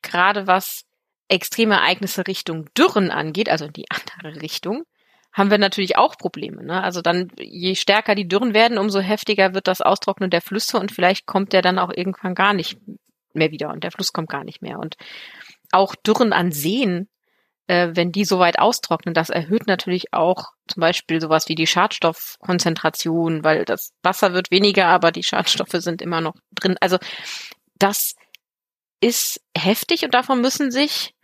gerade was extreme Ereignisse Richtung Dürren angeht, also in die andere Richtung, haben wir natürlich auch Probleme. Ne? Also dann, je stärker die Dürren werden, umso heftiger wird das Austrocknen der Flüsse und vielleicht kommt der dann auch irgendwann gar nicht mehr wieder und der Fluss kommt gar nicht mehr. Und auch Dürren an Seen, äh, wenn die so weit austrocknen, das erhöht natürlich auch zum Beispiel sowas wie die Schadstoffkonzentration, weil das Wasser wird weniger, aber die Schadstoffe sind immer noch drin. Also das ist heftig und davon müssen sich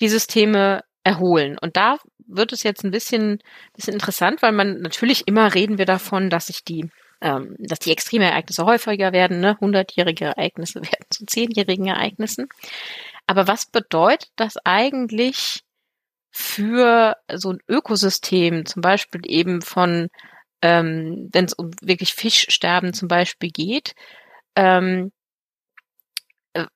die Systeme erholen. Und da wird es jetzt ein bisschen, bisschen interessant, weil man natürlich immer reden wir davon, dass sich die ähm, dass die extreme Ereignisse häufiger werden, ne? hundertjährige Ereignisse werden zu zehnjährigen Ereignissen. Aber was bedeutet das eigentlich für so ein Ökosystem, zum Beispiel eben von, ähm, wenn es um wirklich Fischsterben zum Beispiel geht, ähm, äh,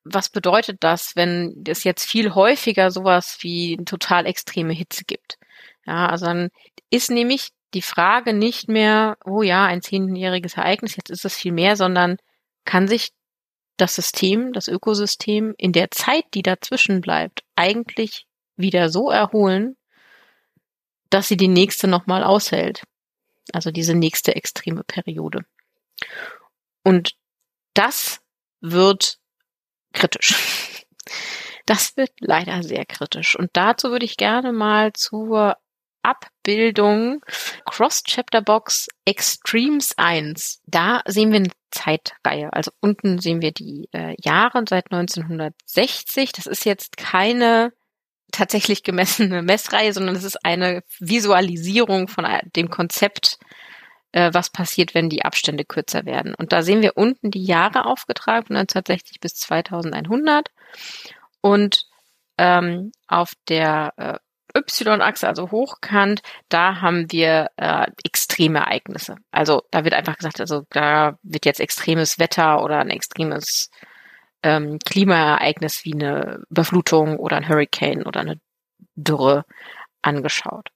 was bedeutet das, wenn es jetzt viel häufiger sowas wie total extreme Hitze gibt? Ja, also dann ist nämlich die Frage nicht mehr, oh ja, ein zehnjähriges Ereignis, jetzt ist es viel mehr, sondern kann sich das System, das Ökosystem in der Zeit, die dazwischen bleibt, eigentlich wieder so erholen, dass sie die nächste nochmal aushält. Also diese nächste extreme Periode. Und das wird kritisch. Das wird leider sehr kritisch. Und dazu würde ich gerne mal zur Abbildung Cross-Chapter Box Extremes 1. Da sehen wir eine Zeitreihe. Also unten sehen wir die äh, Jahre seit 1960. Das ist jetzt keine tatsächlich gemessene Messreihe, sondern es ist eine Visualisierung von dem Konzept, äh, was passiert, wenn die Abstände kürzer werden. Und da sehen wir unten die Jahre aufgetragen, von 1960 bis 2100. Und ähm, auf der äh, Y-Achse, also hochkant, da haben wir äh, extreme Ereignisse. Also da wird einfach gesagt, also da wird jetzt extremes Wetter oder ein extremes ähm, Klimaereignis wie eine Überflutung oder ein Hurricane oder eine Dürre angeschaut.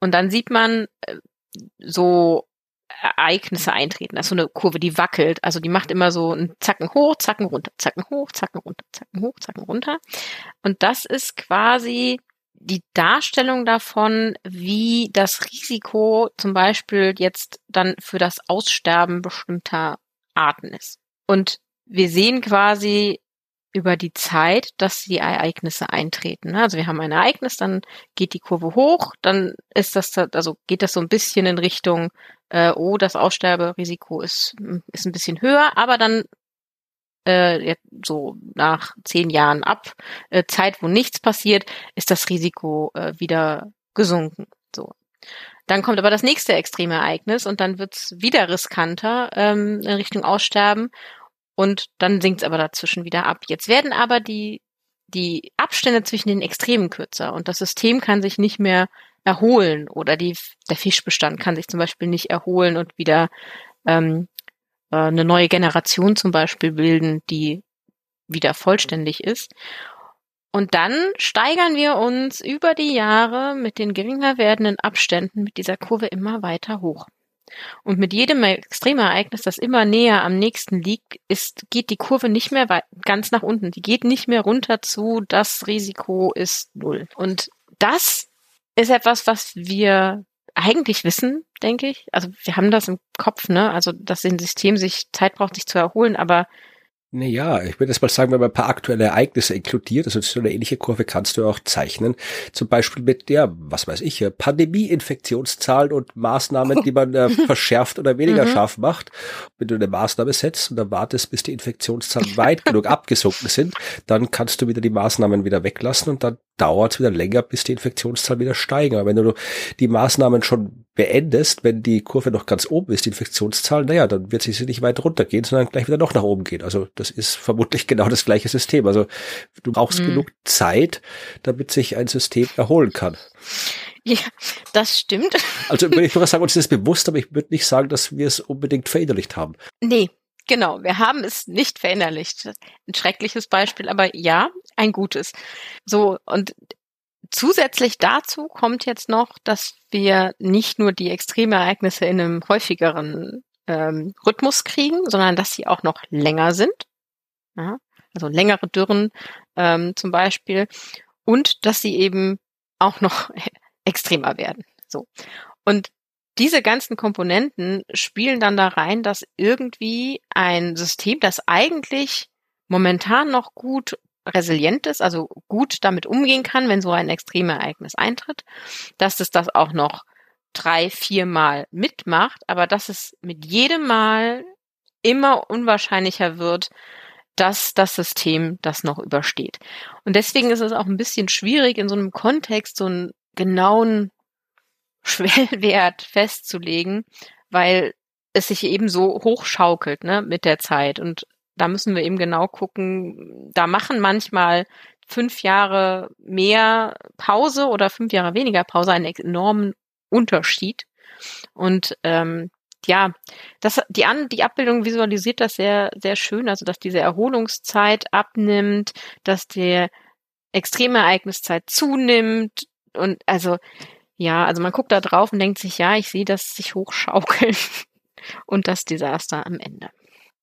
Und dann sieht man äh, so Ereignisse eintreten. Das ist so eine Kurve, die wackelt. Also die macht immer so einen Zacken hoch, Zacken runter, Zacken hoch, Zacken runter, Zacken hoch, Zacken runter. Und das ist quasi die Darstellung davon, wie das Risiko zum Beispiel jetzt dann für das Aussterben bestimmter Arten ist. Und wir sehen quasi über die Zeit, dass die Ereignisse eintreten. Also wir haben ein Ereignis, dann geht die Kurve hoch, dann ist das, also geht das so ein bisschen in Richtung, äh, oh, das Aussterberisiko ist, ist ein bisschen höher, aber dann äh, so nach zehn Jahren ab, äh, Zeit, wo nichts passiert, ist das Risiko äh, wieder gesunken. So. Dann kommt aber das nächste extreme Ereignis und dann wird's wieder riskanter ähm, in Richtung Aussterben und dann sinkt es aber dazwischen wieder ab. Jetzt werden aber die, die Abstände zwischen den Extremen kürzer und das System kann sich nicht mehr erholen oder die, der Fischbestand kann sich zum Beispiel nicht erholen und wieder ähm, äh, eine neue Generation zum Beispiel bilden, die wieder vollständig ist. Und dann steigern wir uns über die Jahre mit den geringer werdenden Abständen mit dieser Kurve immer weiter hoch. Und mit jedem Extremereignis, das immer näher am nächsten liegt, ist, geht die Kurve nicht mehr ganz nach unten. Die geht nicht mehr runter zu, das Risiko ist null. Und das ist etwas, was wir eigentlich wissen, denke ich. Also wir haben das im Kopf, ne? Also dass ein System sich Zeit braucht, sich zu erholen, aber naja, ich würde jetzt mal sagen, wenn man ein paar aktuelle Ereignisse inkludiert, also so eine ähnliche Kurve kannst du auch zeichnen. Zum Beispiel mit der, was weiß ich, Pandemie-Infektionszahlen und Maßnahmen, die man äh, verschärft oder weniger mhm. scharf macht. Wenn du eine Maßnahme setzt und dann wartest, bis die Infektionszahlen weit genug abgesunken sind, dann kannst du wieder die Maßnahmen wieder weglassen und dann dauert es wieder länger, bis die Infektionszahlen wieder steigen. Aber wenn du die Maßnahmen schon beendest, wenn die Kurve noch ganz oben ist, die Infektionszahl, naja, dann wird sie nicht weit runtergehen, sondern gleich wieder noch nach oben gehen. Also das ist vermutlich genau das gleiche System. Also du brauchst mhm. genug Zeit, damit sich ein System erholen kann. Ja, das stimmt. Also würde ich nur sagen, uns ist es bewusst, aber ich würde nicht sagen, dass wir es unbedingt verinnerlicht haben. Nee, Genau, wir haben es nicht verinnerlicht. Ein schreckliches Beispiel, aber ja, ein gutes. So, und zusätzlich dazu kommt jetzt noch, dass wir nicht nur die Extremereignisse in einem häufigeren ähm, Rhythmus kriegen, sondern dass sie auch noch länger sind. Ja, also längere Dürren ähm, zum Beispiel. Und dass sie eben auch noch extremer werden. So. Und diese ganzen Komponenten spielen dann da rein, dass irgendwie ein System, das eigentlich momentan noch gut resilient ist, also gut damit umgehen kann, wenn so ein Extremereignis eintritt, dass es das auch noch drei, vier Mal mitmacht, aber dass es mit jedem Mal immer unwahrscheinlicher wird, dass das System das noch übersteht. Und deswegen ist es auch ein bisschen schwierig, in so einem Kontext so einen genauen Schwellwert festzulegen, weil es sich eben so hochschaukelt ne, mit der Zeit. Und da müssen wir eben genau gucken, da machen manchmal fünf Jahre mehr Pause oder fünf Jahre weniger Pause einen enormen Unterschied. Und ähm, ja, das, die, An die Abbildung visualisiert das sehr, sehr schön, also dass diese Erholungszeit abnimmt, dass der extreme Ereigniszeit zunimmt und also ja, also man guckt da drauf und denkt sich, ja, ich sehe das sich hochschaukeln und das Desaster am Ende.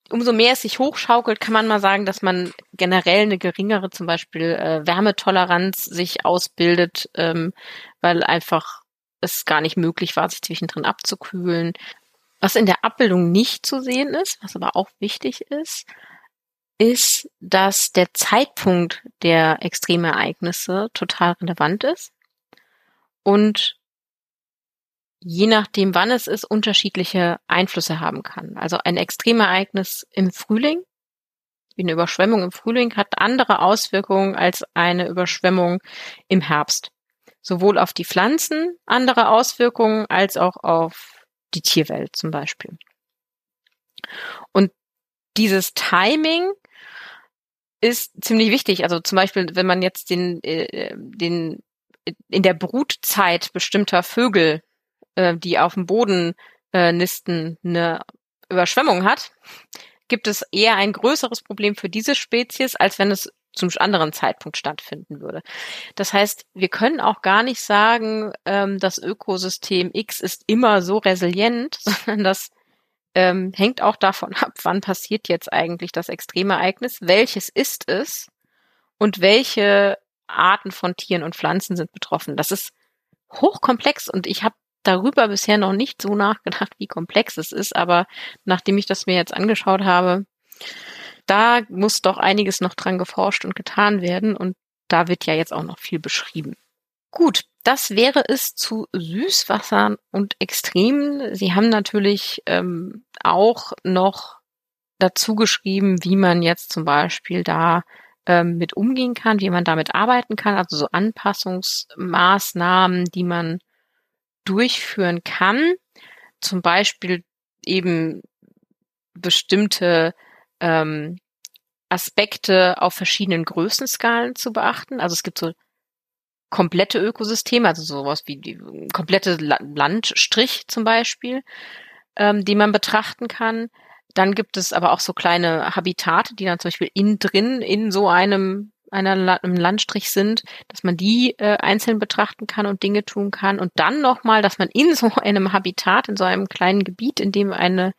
Umso mehr es sich hochschaukelt, kann man mal sagen, dass man generell eine geringere zum Beispiel äh, Wärmetoleranz sich ausbildet, ähm, weil einfach es gar nicht möglich war, sich zwischendrin abzukühlen. Was in der Abbildung nicht zu sehen ist, was aber auch wichtig ist, ist, dass der Zeitpunkt der Extremereignisse total relevant ist und je nachdem, wann es ist, unterschiedliche Einflüsse haben kann. Also ein Extremereignis im Frühling, wie eine Überschwemmung im Frühling, hat andere Auswirkungen als eine Überschwemmung im Herbst. Sowohl auf die Pflanzen andere Auswirkungen als auch auf die Tierwelt zum Beispiel. Und dieses Timing ist ziemlich wichtig. Also zum Beispiel, wenn man jetzt den, äh, den in der Brutzeit bestimmter Vögel, äh, die auf dem Boden äh, nisten, eine Überschwemmung hat, gibt es eher ein größeres Problem für diese Spezies, als wenn es zum anderen Zeitpunkt stattfinden würde. Das heißt, wir können auch gar nicht sagen, ähm, das Ökosystem X ist immer so resilient, sondern das ähm, hängt auch davon ab, wann passiert jetzt eigentlich das Extremereignis, welches ist es und welche Arten von Tieren und Pflanzen sind betroffen. Das ist hochkomplex und ich habe darüber bisher noch nicht so nachgedacht, wie komplex es ist, aber nachdem ich das mir jetzt angeschaut habe, da muss doch einiges noch dran geforscht und getan werden und da wird ja jetzt auch noch viel beschrieben. Gut, das wäre es zu Süßwassern und Extremen. Sie haben natürlich ähm, auch noch dazu geschrieben, wie man jetzt zum Beispiel da ähm, mit umgehen kann, wie man damit arbeiten kann, also so Anpassungsmaßnahmen, die man durchführen kann. Zum Beispiel eben bestimmte ähm, Aspekte auf verschiedenen Größenskalen zu beachten. Also es gibt so komplette Ökosysteme, also sowas wie die komplette Landstrich zum Beispiel, ähm, die man betrachten kann. Dann gibt es aber auch so kleine Habitate, die dann zum Beispiel innen drin in so einem einer einem Landstrich sind, dass man die äh, einzeln betrachten kann und Dinge tun kann und dann nochmal, dass man in so einem Habitat, in so einem kleinen Gebiet, in dem eine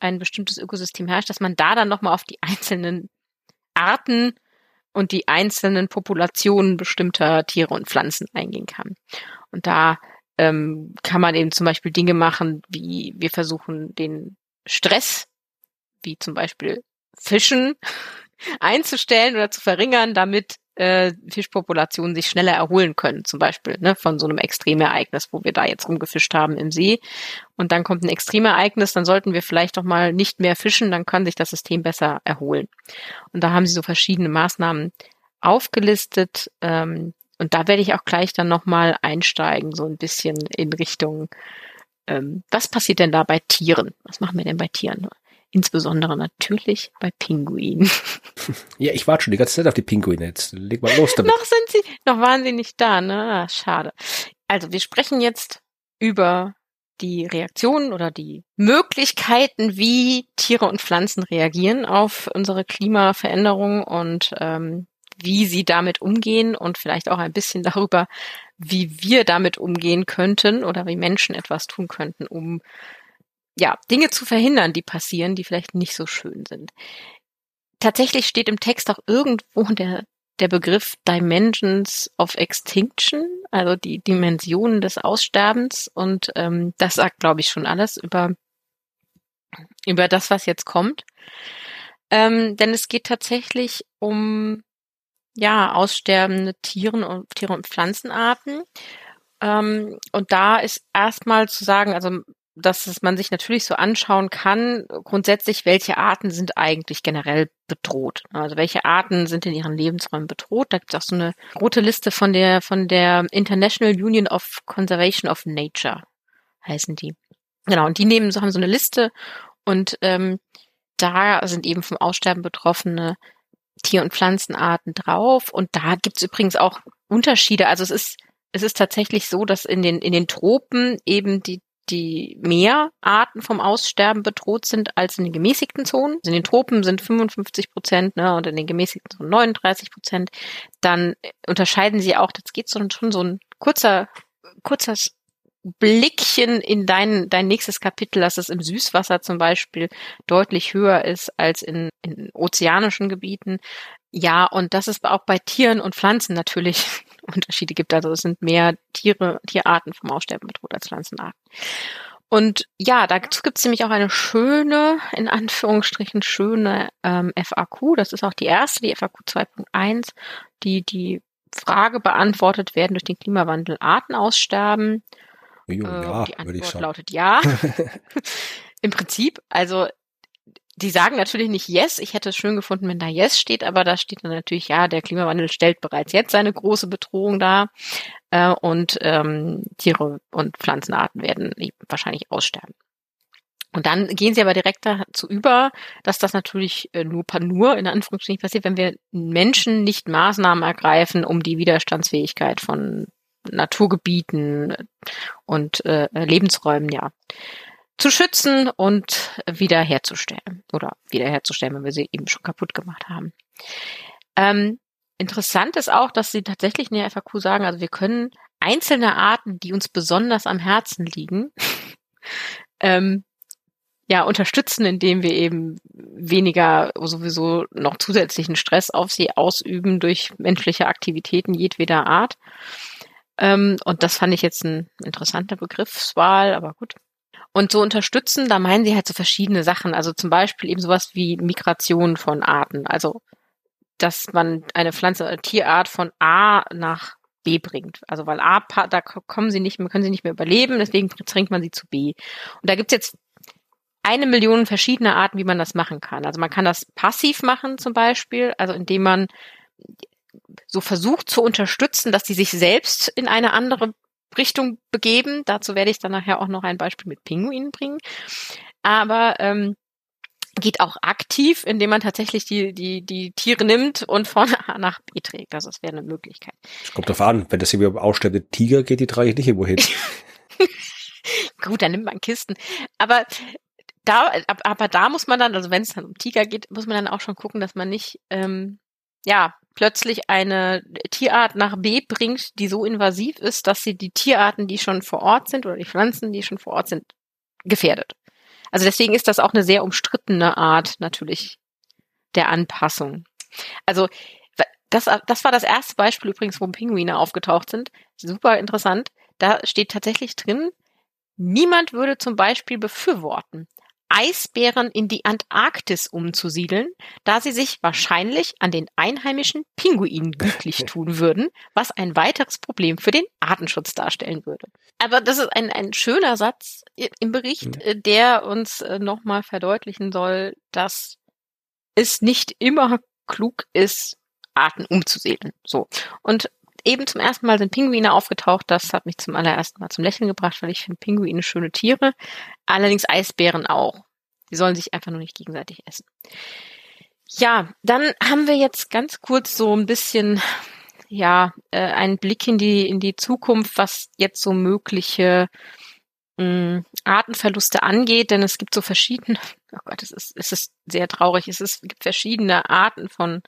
ein bestimmtes Ökosystem herrscht, dass man da dann nochmal auf die einzelnen Arten und die einzelnen Populationen bestimmter Tiere und Pflanzen eingehen kann. Und da ähm, kann man eben zum Beispiel Dinge machen, wie wir versuchen, den Stress, wie zum Beispiel Fischen, einzustellen oder zu verringern, damit äh, Fischpopulationen sich schneller erholen können, zum Beispiel ne, von so einem Extremereignis, wo wir da jetzt rumgefischt haben im See. Und dann kommt ein Extremereignis, dann sollten wir vielleicht doch mal nicht mehr fischen, dann kann sich das System besser erholen. Und da haben sie so verschiedene Maßnahmen aufgelistet. Ähm, und da werde ich auch gleich dann nochmal einsteigen, so ein bisschen in Richtung, ähm, was passiert denn da bei Tieren? Was machen wir denn bei Tieren? Insbesondere natürlich bei Pinguinen. Ja, ich warte schon die ganze Zeit auf die Pinguine. Jetzt leg mal los damit. noch sind sie, noch waren sie nicht da, ne? Ah, schade. Also wir sprechen jetzt über die Reaktionen oder die Möglichkeiten, wie Tiere und Pflanzen reagieren auf unsere Klimaveränderung und ähm, wie sie damit umgehen und vielleicht auch ein bisschen darüber, wie wir damit umgehen könnten oder wie Menschen etwas tun könnten, um ja, Dinge zu verhindern, die passieren, die vielleicht nicht so schön sind. Tatsächlich steht im Text auch irgendwo der, der Begriff Dimensions of Extinction, also die Dimensionen des Aussterbens. Und ähm, das sagt, glaube ich, schon alles über, über das, was jetzt kommt. Ähm, denn es geht tatsächlich um ja aussterbende Tieren und Tiere und Pflanzenarten. Ähm, und da ist erstmal zu sagen, also dass man sich natürlich so anschauen kann, grundsätzlich, welche Arten sind eigentlich generell bedroht. Also welche Arten sind in ihren Lebensräumen bedroht. Da gibt es auch so eine rote Liste von der, von der International Union of Conservation of Nature, heißen die. Genau, und die nehmen, so haben so eine Liste und ähm, da sind eben vom Aussterben betroffene Tier- und Pflanzenarten drauf. Und da gibt es übrigens auch Unterschiede. Also es ist es ist tatsächlich so, dass in den, in den Tropen eben die, die mehr Arten vom Aussterben bedroht sind als in den gemäßigten Zonen. Also in den Tropen sind 55 Prozent ne, und in den gemäßigten Zonen 39 Prozent. Dann unterscheiden sie auch, das geht so, schon so ein kurzer, kurzer Blickchen in dein, dein nächstes Kapitel, dass es im Süßwasser zum Beispiel deutlich höher ist als in, in ozeanischen Gebieten. Ja, und das ist auch bei Tieren und Pflanzen natürlich Unterschiede gibt. Also es sind mehr Tiere, Tierarten vom Aussterben bedroht als Pflanzenarten. Und ja, dazu gibt es nämlich auch eine schöne, in Anführungsstrichen schöne ähm, FAQ. Das ist auch die erste, die FAQ 2.1, die die Frage beantwortet, werden durch den Klimawandel Arten aussterben? Jo, Äh, ja, die Antwort lautet ja. Im Prinzip, also die sagen natürlich nicht yes. Ich hätte es schön gefunden, wenn da yes steht, aber da steht dann natürlich, ja, der Klimawandel stellt bereits jetzt seine große Bedrohung dar äh, und ähm, Tiere und Pflanzenarten werden wahrscheinlich aussterben. Und dann gehen sie aber direkt dazu über, dass das natürlich äh, nur, nur in Anführungsstrichen passiert, wenn wir Menschen nicht Maßnahmen ergreifen, um die Widerstandsfähigkeit von Naturgebieten und äh, Lebensräumen ja zu schützen und wiederherzustellen oder wiederherzustellen, wenn wir sie eben schon kaputt gemacht haben. Ähm, interessant ist auch, dass sie tatsächlich in der FAQ sagen, also wir können einzelne Arten, die uns besonders am Herzen liegen, ähm, ja, unterstützen, indem wir eben weniger sowieso noch zusätzlichen Stress auf sie ausüben durch menschliche Aktivitäten jedweder Art. Ähm, und das fand ich jetzt ein interessanter Begriffswahl, aber gut. Und so unterstützen, da meinen sie halt so verschiedene Sachen. Also zum Beispiel eben sowas wie Migration von Arten. Also, dass man eine Pflanze oder Tierart von A nach B bringt. Also, weil A, da kommen sie nicht mehr, können sie nicht mehr überleben, deswegen bringt man sie zu B. Und da gibt's jetzt eine Million verschiedene Arten, wie man das machen kann. Also man kann das passiv machen zum Beispiel, also indem man so versucht zu unterstützen, dass sie sich selbst in eine andere Richtung begeben. Dazu werde ich dann nachher auch noch ein Beispiel mit Pinguinen bringen. Aber ähm, geht auch aktiv, indem man tatsächlich die, die, die Tiere nimmt und von A nach B trägt. Also das wäre eine Möglichkeit. Es kommt darauf an, wenn das irgendwie aussterbende Tiger geht, die trage ich nicht irgendwo hin. Gut, dann nimmt man Kisten. Aber da, ab- aber da muss man dann, also wenn es dann um Tiger geht, muss man dann auch schon gucken, dass man nicht, ähm, ja, plötzlich eine Tierart nach B bringt, die so invasiv ist, dass sie die Tierarten, die schon vor Ort sind, oder die Pflanzen, die schon vor Ort sind, gefährdet. Also deswegen ist das auch eine sehr umstrittene Art natürlich der Anpassung. Also das, das war das erste Beispiel übrigens, wo Pinguine aufgetaucht sind. Super interessant. Da steht tatsächlich drin, niemand würde zum Beispiel befürworten, Eisbären in die Antarktis umzusiedeln, da sie sich wahrscheinlich an den einheimischen Pinguinen gütlich tun würden, was ein weiteres Problem für den Artenschutz darstellen würde. Aber das ist ein, ein schöner Satz im Bericht, Mhm. äh, der uns äh, nochmal verdeutlichen soll, dass es nicht immer klug ist, Arten umzusiedeln. So. Und eben zum ersten Mal sind Pinguine aufgetaucht. Das hat mich zum allerersten Mal zum Lächeln gebracht, weil ich finde Pinguine schöne Tiere. Allerdings Eisbären auch. Die sollen sich einfach nur nicht gegenseitig essen. Ja, dann haben wir jetzt ganz kurz so ein bisschen, ja, äh, einen Blick in die, in die Zukunft, was jetzt so mögliche mh, Artenverluste angeht, denn es gibt so verschiedene, oh Gott, es ist, es ist sehr traurig, es, ist, es gibt verschiedene Arten von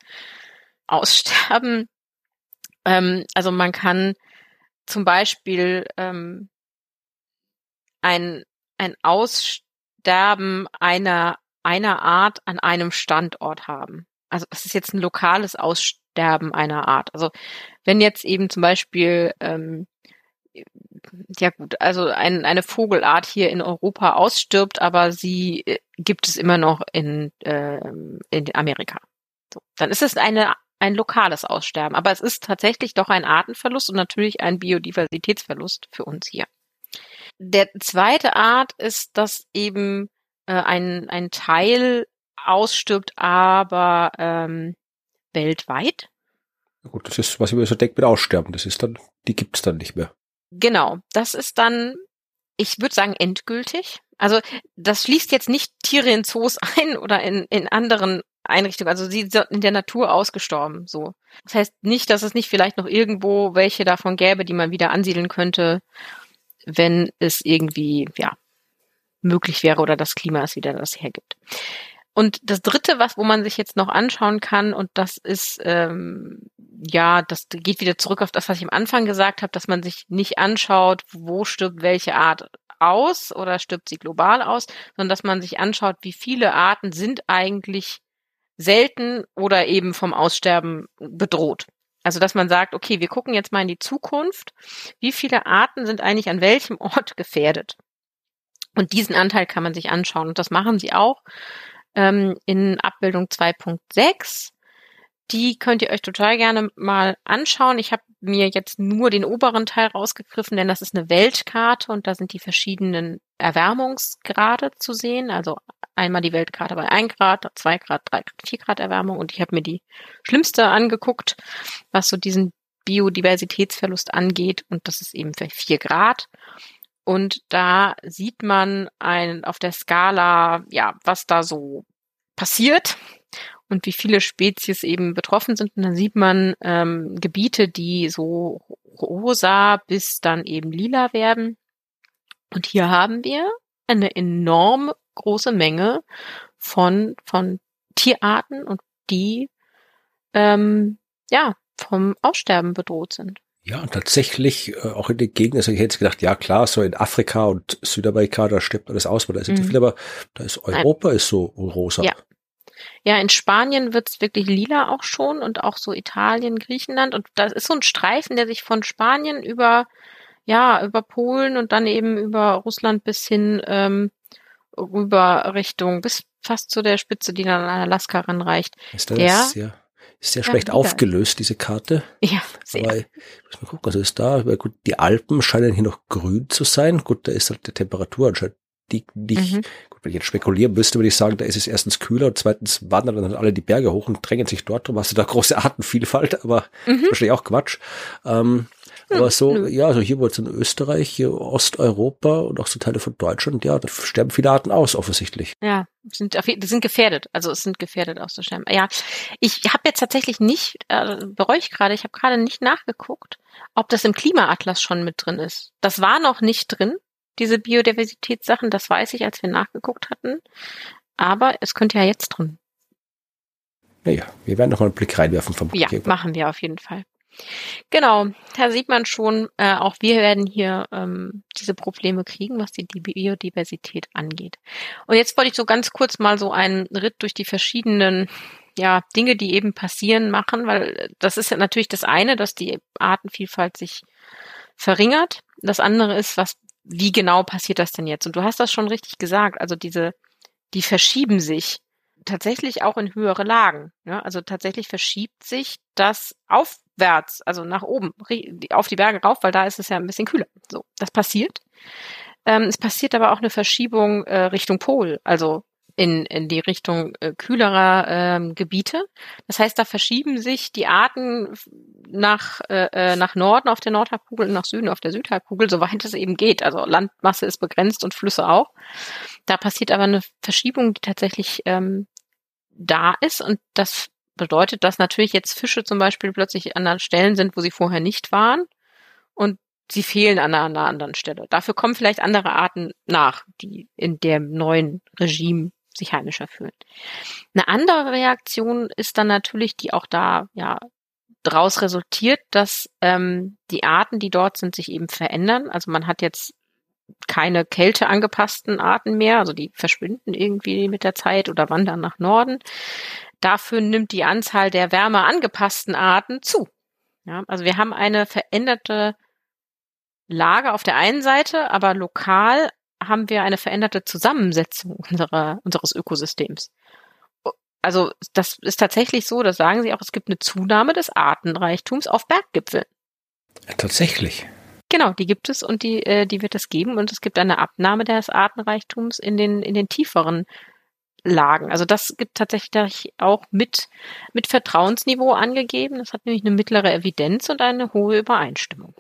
Aussterben. Ähm, also man kann zum Beispiel ähm, ein, ein Aussterben einer, einer Art an einem Standort haben. Also das ist jetzt ein lokales Aussterben einer Art. Also wenn jetzt eben zum Beispiel ähm, ja gut, also ein, eine Vogelart hier in Europa ausstirbt, aber sie äh, gibt es immer noch in, ähm, in Amerika. So, dann ist es eine, ein lokales Aussterben, aber es ist tatsächlich doch ein Artenverlust und natürlich ein Biodiversitätsverlust für uns hier. Der zweite Art ist, dass eben äh, ein, ein Teil ausstirbt, aber ähm, weltweit. Gut, das ist, was ich mir so denke mit Aussterben. Das ist dann, die gibt's dann nicht mehr. Genau, das ist dann, ich würde sagen, endgültig. Also das schließt jetzt nicht Tiere in Zoos ein oder in, in anderen Einrichtungen. Also sie sind in der Natur ausgestorben. So. Das heißt nicht, dass es nicht vielleicht noch irgendwo welche davon gäbe, die man wieder ansiedeln könnte, wenn es irgendwie ja möglich wäre oder das Klima es wieder das hergibt. Und das Dritte, was wo man sich jetzt noch anschauen kann, und das ist ähm, ja, das geht wieder zurück auf das, was ich am Anfang gesagt habe, dass man sich nicht anschaut, wo stirbt welche Art aus oder stirbt sie global aus, sondern dass man sich anschaut, wie viele Arten sind eigentlich selten oder eben vom Aussterben bedroht. Also dass man sagt, okay, wir gucken jetzt mal in die Zukunft, wie viele Arten sind eigentlich an welchem Ort gefährdet. Und diesen Anteil kann man sich anschauen. Und das machen sie auch ähm, in Abbildung 2.6. Die könnt ihr euch total gerne mal anschauen. Ich habe mir jetzt nur den oberen Teil rausgegriffen, denn das ist eine Weltkarte und da sind die verschiedenen Erwärmungsgrade zu sehen. Also einmal die Weltkarte bei 1 Grad, 2 Grad, 3 Grad, 4 Grad Erwärmung und ich habe mir die schlimmste angeguckt, was so diesen Biodiversitätsverlust angeht und das ist eben für 4 Grad. Und da sieht man ein, auf der Skala, ja, was da so passiert und wie viele Spezies eben betroffen sind. Und dann sieht man ähm, Gebiete, die so rosa bis dann eben lila werden. Und hier haben wir eine enorm große Menge von, von Tierarten und die ähm, ja vom Aussterben bedroht sind. Ja, und tatsächlich äh, auch in den Gegenden, also ich hätte gedacht, ja klar, so in Afrika und Südamerika, da stirbt alles aus, weil da ist nicht mhm. viel, aber da ist Europa Nein. ist so rosa. Ja. Ja, in Spanien wird's wirklich lila auch schon und auch so Italien, Griechenland und das ist so ein Streifen, der sich von Spanien über ja über Polen und dann eben über Russland bis hin ähm, rüber Richtung bis fast zu der Spitze, die dann an Alaska ranreicht. Ist das, der, ja. Ist sehr ja, schlecht aufgelöst, diese Karte. Ja, sehr. Aber, muss mal gucken, also ist da, weil gut, die Alpen scheinen hier noch grün zu sein. Gut, da ist halt die Temperatur anscheinend die nicht, mhm. Wenn ich jetzt spekulieren müsste, würde ich sagen, da ist es erstens kühler und zweitens wandern dann alle die Berge hoch und drängen sich dort drum. Hast du da große Artenvielfalt, aber mhm. wahrscheinlich auch Quatsch. Ähm, aber so, ja, also hier wohl in Österreich, hier Osteuropa und auch so Teile von Deutschland, ja, da sterben viele Arten aus, offensichtlich. Ja, sind, sind gefährdet. Also es sind gefährdet auszusterben. Ja, ich habe jetzt tatsächlich nicht, äh, bereue ich gerade, ich habe gerade nicht nachgeguckt, ob das im Klimaatlas schon mit drin ist. Das war noch nicht drin, diese Biodiversitätssachen, das weiß ich, als wir nachgeguckt hatten. Aber es könnte ja jetzt drin. Naja, wir werden noch einen Blick reinwerfen vom Ja, machen wir auf jeden Fall. Genau, da sieht man schon, äh, auch wir werden hier ähm, diese Probleme kriegen, was die Biodiversität angeht. Und jetzt wollte ich so ganz kurz mal so einen Ritt durch die verschiedenen ja, Dinge, die eben passieren, machen, weil das ist ja natürlich das eine, dass die Artenvielfalt sich verringert. Das andere ist, was, wie genau passiert das denn jetzt? Und du hast das schon richtig gesagt. Also diese, die verschieben sich tatsächlich auch in höhere Lagen. Ja? Also tatsächlich verschiebt sich das auf wärts, also nach oben, auf die Berge rauf, weil da ist es ja ein bisschen kühler. So, das passiert. Ähm, es passiert aber auch eine Verschiebung äh, Richtung Pol, also in, in die Richtung äh, kühlerer ähm, Gebiete. Das heißt, da verschieben sich die Arten nach, äh, äh, nach Norden auf der Nordhalbkugel und nach Süden auf der Südhalbkugel, soweit es eben geht. Also Landmasse ist begrenzt und Flüsse auch. Da passiert aber eine Verschiebung, die tatsächlich ähm, da ist und das bedeutet, dass natürlich jetzt Fische zum Beispiel plötzlich an Stellen sind, wo sie vorher nicht waren und sie fehlen an einer anderen Stelle. Dafür kommen vielleicht andere Arten nach, die in dem neuen Regime sich heimischer fühlen. Eine andere Reaktion ist dann natürlich, die auch da ja daraus resultiert, dass ähm, die Arten, die dort sind, sich eben verändern. Also man hat jetzt keine kälteangepassten Arten mehr, also die verschwinden irgendwie mit der Zeit oder wandern nach Norden. Dafür nimmt die Anzahl der wärmer angepassten Arten zu. Ja, also wir haben eine veränderte Lage auf der einen Seite, aber lokal haben wir eine veränderte Zusammensetzung unserer, unseres Ökosystems. Also das ist tatsächlich so, das sagen sie auch, es gibt eine Zunahme des Artenreichtums auf Berggipfeln. Ja, tatsächlich. Genau, die gibt es und die, äh, die wird es geben und es gibt eine Abnahme des Artenreichtums in den, in den tieferen Lagen. Also das gibt tatsächlich auch mit, mit Vertrauensniveau angegeben. Das hat nämlich eine mittlere Evidenz und eine hohe Übereinstimmung.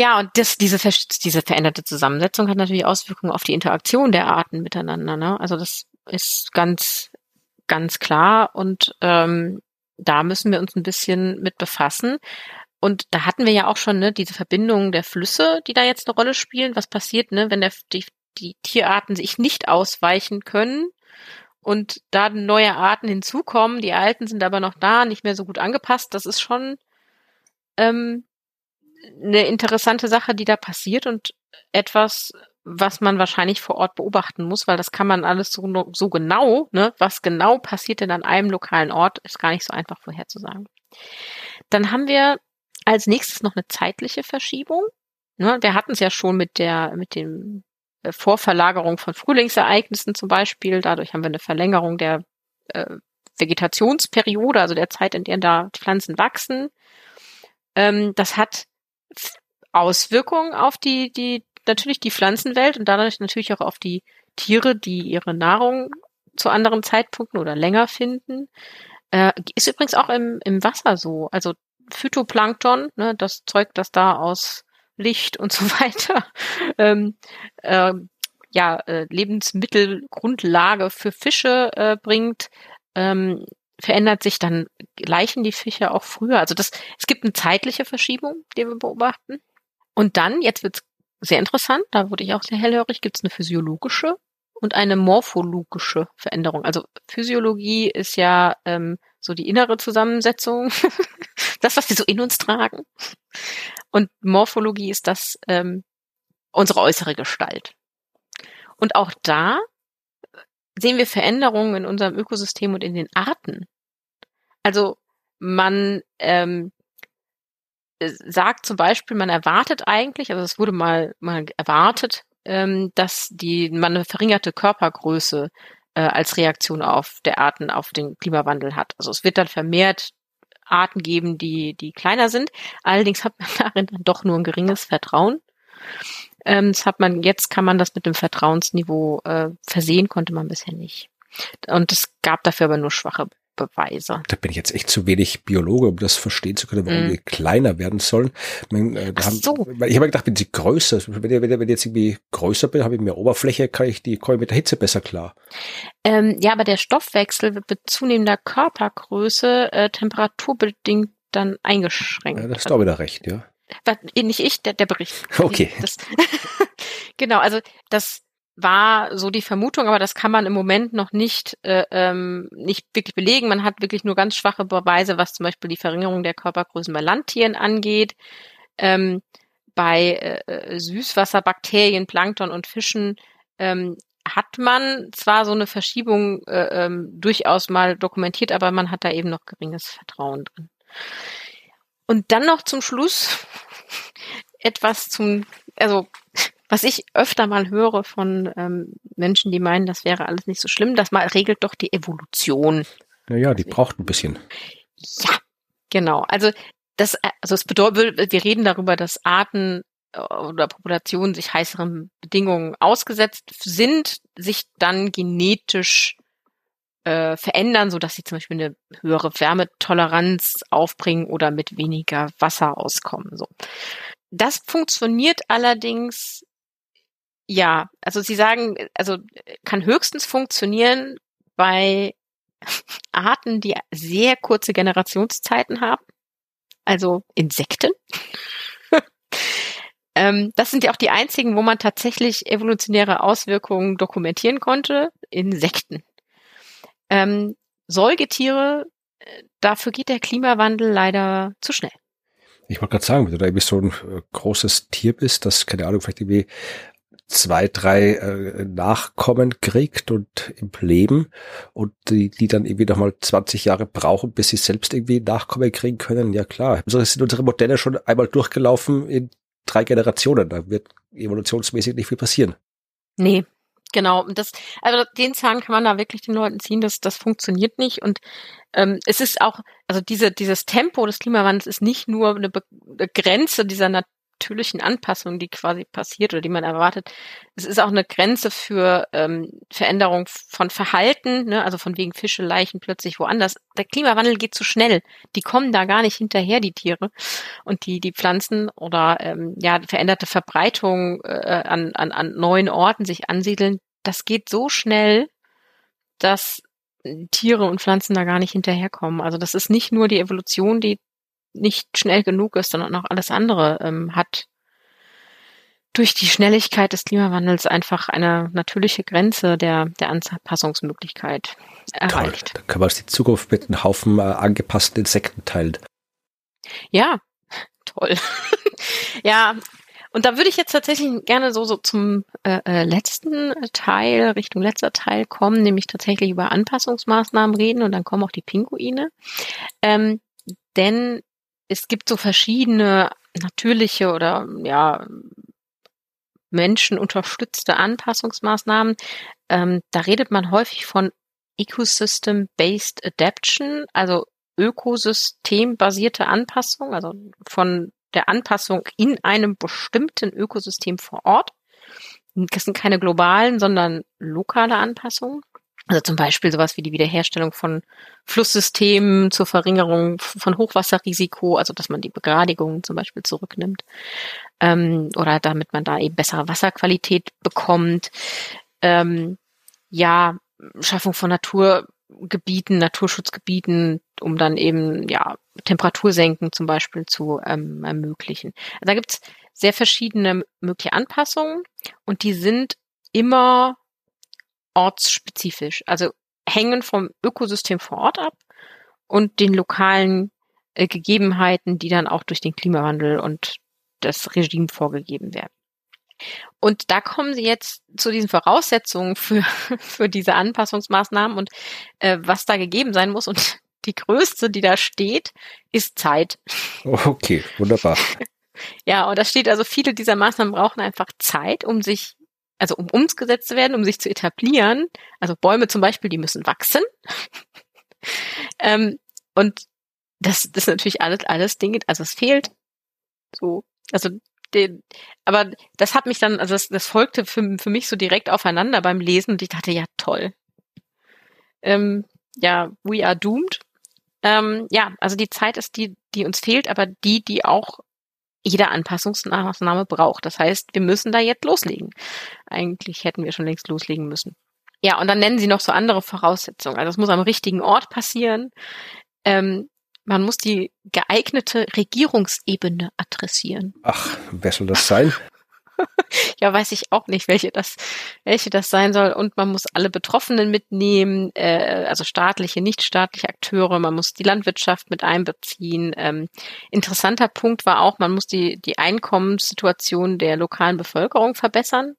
Ja, und das, diese, diese veränderte Zusammensetzung hat natürlich Auswirkungen auf die Interaktion der Arten miteinander. Ne? Also das ist ganz, ganz klar und ähm, da müssen wir uns ein bisschen mit befassen. Und da hatten wir ja auch schon ne, diese Verbindungen der Flüsse, die da jetzt eine Rolle spielen. Was passiert, ne, wenn der, die, die Tierarten sich nicht ausweichen können und da neue Arten hinzukommen, die alten sind aber noch da, nicht mehr so gut angepasst, das ist schon ähm, eine interessante Sache, die da passiert und etwas, was man wahrscheinlich vor Ort beobachten muss, weil das kann man alles so, so genau, ne, was genau passiert denn an einem lokalen Ort, ist gar nicht so einfach vorherzusagen. Dann haben wir als nächstes noch eine zeitliche Verschiebung. Ne, wir hatten es ja schon mit der, mit dem äh, Vorverlagerung von Frühlingsereignissen zum Beispiel. Dadurch haben wir eine Verlängerung der äh, Vegetationsperiode, also der Zeit, in der da Pflanzen wachsen. Ähm, das hat Auswirkungen auf die, die, natürlich die Pflanzenwelt und dadurch natürlich auch auf die Tiere, die ihre Nahrung zu anderen Zeitpunkten oder länger finden. Äh, ist übrigens auch im, im Wasser so. Also Phytoplankton, ne, das Zeug, das da aus Licht und so weiter ähm, äh, ja, äh, Lebensmittelgrundlage für Fische äh, bringt, ähm, verändert sich dann, gleichen die Fische auch früher. Also das, es gibt eine zeitliche Verschiebung, die wir beobachten. Und dann, jetzt wird's sehr interessant, da wurde ich auch sehr hellhörig, gibt es eine physiologische und eine morphologische Veränderung. Also Physiologie ist ja ähm, so die innere Zusammensetzung, das, was wir so in uns tragen. Und Morphologie ist das ähm, unsere äußere Gestalt. Und auch da sehen wir Veränderungen in unserem Ökosystem und in den Arten. Also man ähm, sagt zum Beispiel, man erwartet eigentlich, also es wurde mal, mal erwartet, ähm, dass die man eine verringerte Körpergröße äh, als Reaktion auf der Arten auf den Klimawandel hat. Also es wird dann vermehrt Arten geben, die die kleiner sind. Allerdings hat man darin dann doch nur ein geringes Vertrauen. Ähm, das hat man jetzt kann man das mit dem Vertrauensniveau äh, versehen, konnte man bisher nicht. Und es gab dafür aber nur schwache Beweise. Da bin ich jetzt echt zu wenig Biologe, um das verstehen zu können, warum mm. wir kleiner werden sollen. Meine, äh, Ach haben, so. Ich habe gedacht, wenn sie größer, wenn ich, wenn ich jetzt irgendwie größer bin, habe ich mehr Oberfläche, kann ich die komme mit der Hitze besser klar. Ähm, ja, aber der Stoffwechsel wird mit zunehmender Körpergröße äh, temperaturbedingt dann eingeschränkt. Ja, das ist doch wieder recht, ja. Nicht ich, der, der Bericht. Okay. Das, genau, also das war so die Vermutung, aber das kann man im Moment noch nicht, äh, ähm, nicht wirklich belegen. Man hat wirklich nur ganz schwache Beweise, was zum Beispiel die Verringerung der Körpergrößen bei Landtieren angeht. Ähm, bei äh, äh Süßwasserbakterien, Plankton und Fischen ähm, hat man zwar so eine Verschiebung äh, ähm, durchaus mal dokumentiert, aber man hat da eben noch geringes Vertrauen drin. Und dann noch zum Schluss etwas zum, also was ich öfter mal höre von ähm, Menschen, die meinen, das wäre alles nicht so schlimm, das mal regelt doch die Evolution. Naja, die braucht ein bisschen. Ja, genau. Also das, also es bedeutet, wir reden darüber, dass Arten äh, oder Populationen sich heißeren Bedingungen ausgesetzt sind, sich dann genetisch äh, verändern, so dass sie zum Beispiel eine höhere Wärmetoleranz aufbringen oder mit weniger Wasser auskommen. So. Das funktioniert allerdings ja, also Sie sagen, also kann höchstens funktionieren bei Arten, die sehr kurze Generationszeiten haben, also Insekten. ähm, das sind ja auch die einzigen, wo man tatsächlich evolutionäre Auswirkungen dokumentieren konnte, Insekten. Ähm, Säugetiere, äh, dafür geht der Klimawandel leider zu schnell. Ich wollte gerade sagen, wenn du da irgendwie so ein äh, großes Tier bist, das, keine Ahnung, vielleicht irgendwie zwei, drei äh, Nachkommen kriegt und im Leben und die, die dann irgendwie nochmal 20 Jahre brauchen, bis sie selbst irgendwie Nachkommen kriegen können, ja klar. Also sind unsere Modelle schon einmal durchgelaufen in drei Generationen. Da wird evolutionsmäßig nicht viel passieren. Nee, genau. Und das, also den Zahn kann man da wirklich den Leuten ziehen, das, das funktioniert nicht. Und ähm, es ist auch, also diese, dieses Tempo des Klimawandels ist nicht nur eine, Be Grenze dieser Nat natürlichen Anpassung, die quasi passiert oder die man erwartet. Es ist auch eine Grenze für ähm, Veränderung von Verhalten, ne? also von wegen Fische, Leichen plötzlich woanders. Der Klimawandel geht zu schnell. Die kommen da gar nicht hinterher, die Tiere und die, die Pflanzen oder ähm, ja, veränderte Verbreitung äh, an, an, an neuen Orten sich ansiedeln. Das geht so schnell, dass Tiere und Pflanzen da gar nicht hinterherkommen. Also das ist nicht nur die Evolution, die nicht schnell genug ist, sondern auch alles andere ähm, hat durch die Schnelligkeit des Klimawandels einfach eine natürliche Grenze der, der Anpassungsmöglichkeit erreicht. Toll. Da können wir uns die Zukunft mit einem Haufen äh, angepassten Insekten teilen. Ja, toll. ja, und da würde ich jetzt tatsächlich gerne so, so zum äh, äh, letzten Teil, Richtung letzter Teil kommen, nämlich tatsächlich über Anpassungsmaßnahmen reden und dann kommen auch die Pinguine. Ähm, denn es gibt so verschiedene natürliche oder ja menschenunterstützte Anpassungsmaßnahmen. Ähm, da redet man häufig von Ecosystem-Based Adaption, also ökosystembasierte Anpassung, also von der Anpassung in einem bestimmten Ökosystem vor Ort. Das sind keine globalen, sondern lokale Anpassungen. Also zum Beispiel sowas wie die Wiederherstellung von Flusssystemen zur Verringerung von Hochwasserrisiko, also dass man die Begradigung zum Beispiel zurücknimmt ähm, oder damit man da eben bessere Wasserqualität bekommt. Ähm, ja, Schaffung von Naturgebieten, Naturschutzgebieten, um dann eben ja Temperatursenken zum Beispiel zu ähm, ermöglichen. Also da gibt's sehr verschiedene mögliche Anpassungen und die sind immer ortsspezifisch, also hängen vom Ökosystem vor Ort ab und den lokalen äh, Gegebenheiten, die dann auch durch den Klimawandel und das Regime vorgegeben werden. Und da kommen Sie jetzt zu diesen Voraussetzungen für, für diese Anpassungsmaßnahmen und äh, was da gegeben sein muss. Und die größte, die da steht, ist Zeit. Okay, wunderbar. Ja, und da steht also, viele dieser Maßnahmen brauchen einfach Zeit, um sich, also um umgesetzt zu werden, um sich zu etablieren. Also Bäume zum Beispiel, die müssen wachsen. ähm, und das, das ist natürlich alles, alles Dinge, also es fehlt so, also den, aber das hat mich dann, also das, das folgte für, für mich so direkt aufeinander beim Lesen und ich dachte, ja, toll. Ähm, ja, we are doomed. Ähm, ja, also die Zeit ist die, die uns fehlt, aber die, die auch jede Anpassungsmaßnahme braucht. Das heißt, wir müssen da jetzt loslegen. Eigentlich hätten wir schon längst loslegen müssen. Ja, und dann nennen sie noch so andere Voraussetzungen. Also es muss am richtigen Ort passieren. Ähm, man muss die geeignete Regierungsebene adressieren. Ach, wer soll das sein? Ja, weiß ich auch nicht, welche das, welche das sein soll. Und man muss alle Betroffenen mitnehmen, äh, also staatliche, nichtstaatliche Akteure. Man muss die Landwirtschaft mit einbeziehen. Ähm, interessanter Punkt war auch, man muss die, die Einkommenssituation der lokalen Bevölkerung verbessern.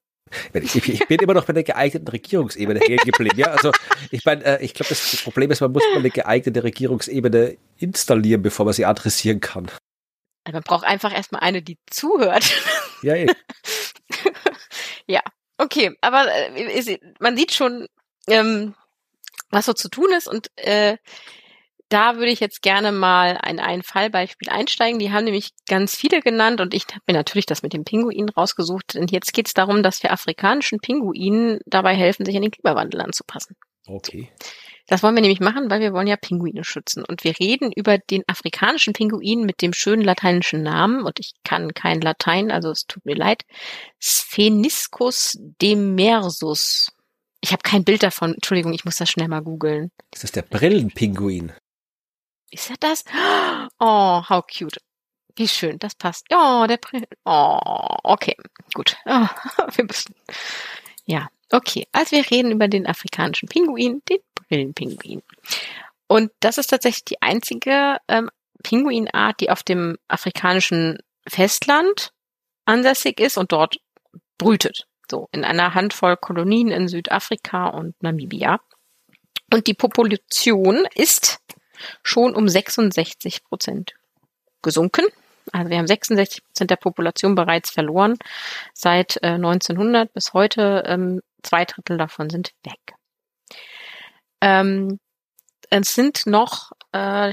Ich, ich, bin immer noch bei der geeigneten Regierungsebene hängen geblieben. Ja, also ich meine, äh, ich glaube, das Problem ist, man muss mal eine geeignete Regierungsebene installieren, bevor man sie adressieren kann. Also man braucht einfach erstmal eine, die zuhört. Ja, eh. ja, okay, aber äh, man sieht schon, ähm, was so zu tun ist und äh, da würde ich jetzt gerne mal in ein Fallbeispiel einsteigen. Die haben nämlich ganz viele genannt und ich habe mir natürlich das mit dem Pinguin rausgesucht. Und jetzt geht es darum, dass wir afrikanischen Pinguinen dabei helfen, sich an den Klimawandel anzupassen. Okay. Das wollen wir nämlich machen, weil wir wollen ja Pinguine schützen. Und wir reden über den afrikanischen Pinguin mit dem schönen lateinischen Namen. Und ich kann kein Latein, also es tut mir leid. Spheniscus demersus. Ich habe kein Bild davon. Entschuldigung, ich muss das schnell mal googeln. Das ist der Brillenpinguin. Ist er das? Oh, how cute. Wie schön, das passt. Oh, der Brill. Oh, okay, gut. Oh, wir müssen. Ja, okay. Also wir reden über den afrikanischen Pinguin, den Brillenpinguin. Und das ist tatsächlich die einzige ähm, Pinguinart, die auf dem afrikanischen Festland ansässig ist und dort brütet. So, in einer Handvoll Kolonien in Südafrika und Namibia. Und die Population ist schon um 66 Prozent gesunken. Also wir haben 66 Prozent der Population bereits verloren seit äh, 1900 bis heute. Ähm, zwei Drittel davon sind weg. Ähm, es sind noch äh,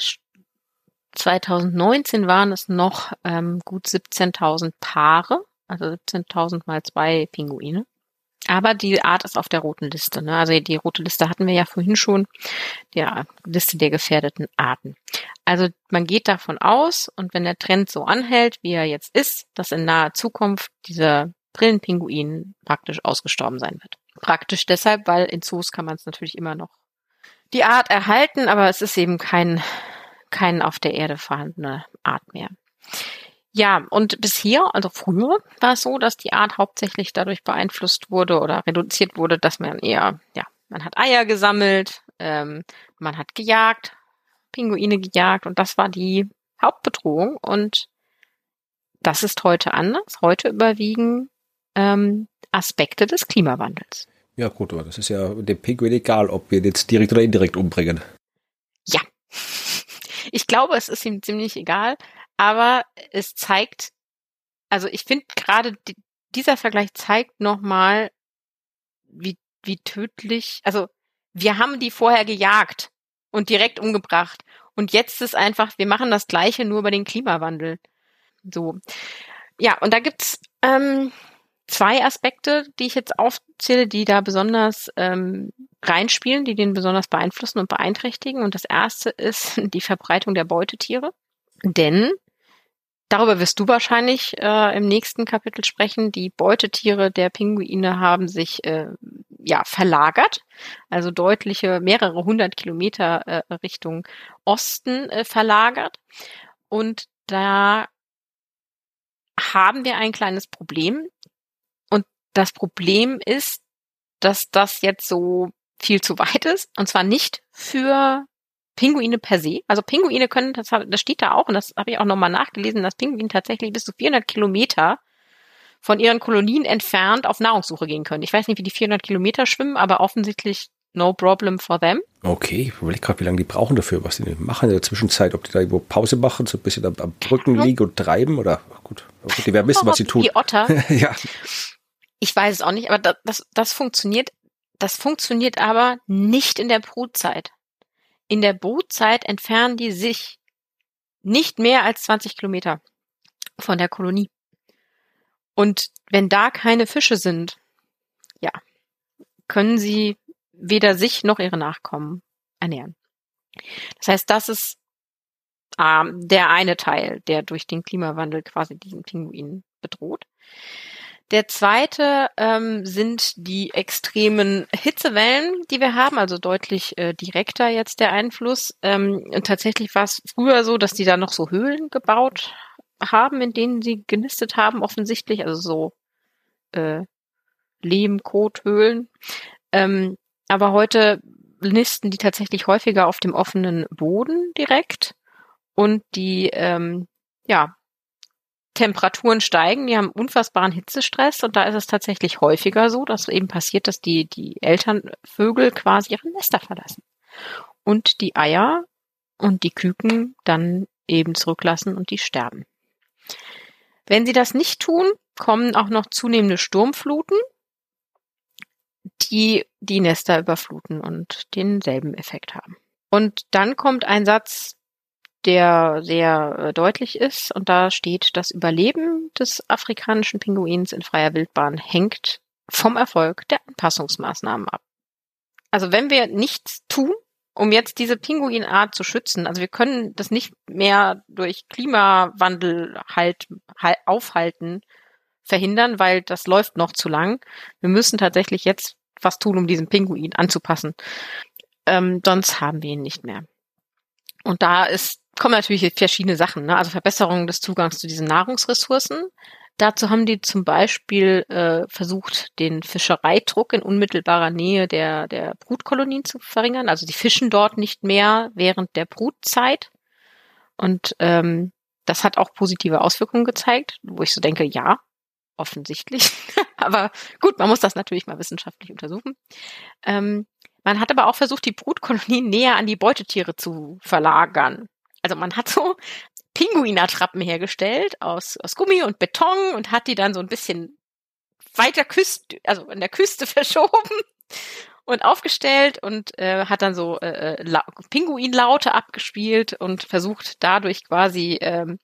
2019 waren es noch ähm, gut 17.000 Paare, also 17.000 mal zwei Pinguine. Aber die Art ist auf der roten Liste. Ne? Also die rote Liste hatten wir ja vorhin schon, der Liste der gefährdeten Arten. Also man geht davon aus, und wenn der Trend so anhält, wie er jetzt ist, dass in naher Zukunft dieser Brillenpinguin praktisch ausgestorben sein wird. Praktisch deshalb, weil in Zoos kann man es natürlich immer noch die Art erhalten, aber es ist eben kein, kein auf der Erde vorhandene Art mehr. Ja, und bisher, also früher, war es so, dass die Art hauptsächlich dadurch beeinflusst wurde oder reduziert wurde, dass man eher, ja, man hat Eier gesammelt, ähm, man hat gejagt, Pinguine gejagt und das war die Hauptbedrohung und das ist heute anders. Heute überwiegen ähm, Aspekte des Klimawandels. Ja gut, aber das ist ja dem Pinguin egal, ob wir ihn jetzt direkt oder indirekt umbringen. Ja. Ich glaube, es ist ihm ziemlich egal, aber es zeigt, also ich finde gerade dieser Vergleich zeigt nochmal, wie, wie tödlich, also wir haben die vorher gejagt und direkt umgebracht. Und jetzt ist einfach, wir machen das Gleiche nur über den Klimawandel. So. Ja, und da gibt's ähm, zwei Aspekte, die ich jetzt aufzähle, die da besonders ähm, reinspielen, die den besonders beeinflussen und beeinträchtigen. Und das erste ist die Verbreitung der Beutetiere. Denn Darüber wirst du wahrscheinlich äh, im nächsten Kapitel sprechen. Die Beutetiere der Pinguine haben sich äh, ja verlagert, also deutliche mehrere hundert Kilometer äh, Richtung Osten äh, verlagert. Und da haben wir ein kleines Problem. Das Problem ist, dass das jetzt so viel zu weit ist. Und zwar nicht für Pinguine per se. Also Pinguine können, das, das steht da auch, und das habe ich auch nochmal nachgelesen, dass Pinguine tatsächlich bis zu 400 Kilometer von ihren Kolonien entfernt auf Nahrungssuche gehen können. Ich weiß nicht, wie die 400 Kilometer schwimmen, aber offensichtlich no problem for them. Okay, ich überlege gerade, wie lange die brauchen dafür, was die machen in der Zwischenzeit, ob die da irgendwo Pause machen, so ein bisschen am, am Brücken liegen und treiben oder gut, gut die werden wissen, was sie tun. Die Otter. ja. Ich weiß es auch nicht, aber das, das, das funktioniert, das funktioniert aber nicht in der Brutzeit. In der Brutzeit entfernen die sich nicht mehr als 20 Kilometer von der Kolonie. Und wenn da keine Fische sind, ja, können sie weder sich noch ihre Nachkommen ernähren. Das heißt, das ist ähm, der eine Teil, der durch den Klimawandel quasi diesen Pinguin bedroht. Der zweite ähm, sind die extremen Hitzewellen, die wir haben, also deutlich äh, direkter jetzt der Einfluss. Ähm, und tatsächlich war es früher so, dass die da noch so Höhlen gebaut haben, in denen sie genistet haben, offensichtlich, also so äh, Lehm-Kothöhlen. Ähm, aber heute nisten die tatsächlich häufiger auf dem offenen Boden direkt und die ähm, ja Temperaturen steigen, die haben unfassbaren Hitzestress und da ist es tatsächlich häufiger so, dass eben passiert, dass die, die Elternvögel quasi ihre Nester verlassen und die Eier und die Küken dann eben zurücklassen und die sterben. Wenn sie das nicht tun, kommen auch noch zunehmende Sturmfluten, die die Nester überfluten und denselben Effekt haben. Und dann kommt ein Satz, der sehr äh, deutlich ist. Und da steht, das Überleben des afrikanischen Pinguins in freier Wildbahn hängt vom Erfolg der Anpassungsmaßnahmen ab. Also wenn wir nichts tun, um jetzt diese Pinguinart zu schützen, also wir können das nicht mehr durch Klimawandel halt, halt aufhalten, verhindern, weil das läuft noch zu lang. Wir müssen tatsächlich jetzt was tun, um diesen Pinguin anzupassen. Ähm, sonst haben wir ihn nicht mehr. Und da ist kommen natürlich verschiedene Sachen, ne? also Verbesserung des Zugangs zu diesen Nahrungsressourcen. Dazu haben die zum Beispiel äh, versucht, den Fischereidruck in unmittelbarer Nähe der, der Brutkolonien zu verringern. Also die fischen dort nicht mehr während der Brutzeit. Und ähm, das hat auch positive Auswirkungen gezeigt, wo ich so denke, ja, offensichtlich. aber gut, man muss das natürlich mal wissenschaftlich untersuchen. Ähm, man hat aber auch versucht, die Brutkolonien näher an die Beutetiere zu verlagern. Also man hat so Pinguinattrappen hergestellt aus, aus Gummi und Beton und hat die dann so ein bisschen weiter Küste, also an der Küste verschoben und aufgestellt und äh, hat dann so äh, äh La Pinguinlaute abgespielt und versucht dadurch quasi ähm,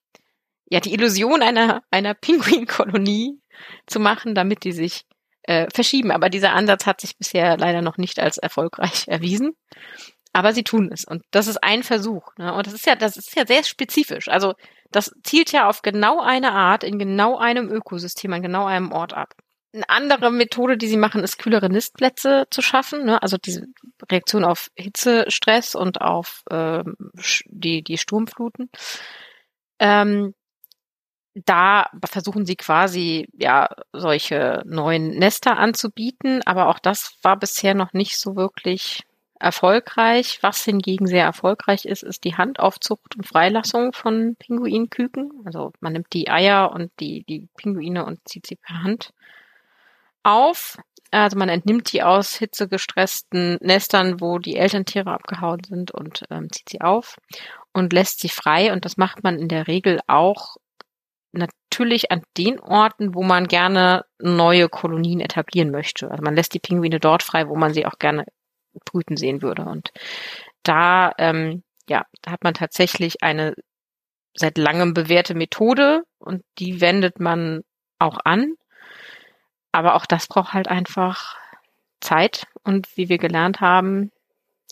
ja die Illusion einer einer Pinguinkolonie zu machen, damit die sich äh, verschieben. Aber dieser Ansatz hat sich bisher leider noch nicht als erfolgreich erwiesen. Aber sie tun es. Und das ist ein Versuch. Ne? Und das ist ja, das ist ja sehr spezifisch. Also das zielt ja auf genau eine Art in genau einem Ökosystem, an genau einem Ort ab. Eine andere Methode, die sie machen, ist kühlere Nistplätze zu schaffen. Ne? Also diese Reaktion auf Hitzestress und auf ähm, die, die Sturmfluten. Ähm, da versuchen sie quasi ja solche neuen Nester anzubieten, aber auch das war bisher noch nicht so wirklich erfolgreich. Was hingegen sehr erfolgreich ist, ist die Handaufzucht und Freilassung von Pinguinküken. Also man nimmt die Eier und die, die Pinguine und zieht sie per Hand auf. Also man entnimmt die aus hitzegestressten Nestern, wo die Elterntiere abgehauen sind und ähm, zieht sie auf und lässt sie frei. Und das macht man in der Regel auch natürlich an den Orten, wo man gerne neue Kolonien etablieren möchte. Also man lässt die Pinguine dort frei, wo man sie auch gerne brüten sehen würde. Und da, ähm, ja, da hat man tatsächlich eine seit langem bewährte Methode und die wendet man auch an. Aber auch das braucht halt einfach Zeit und wie wir gelernt haben,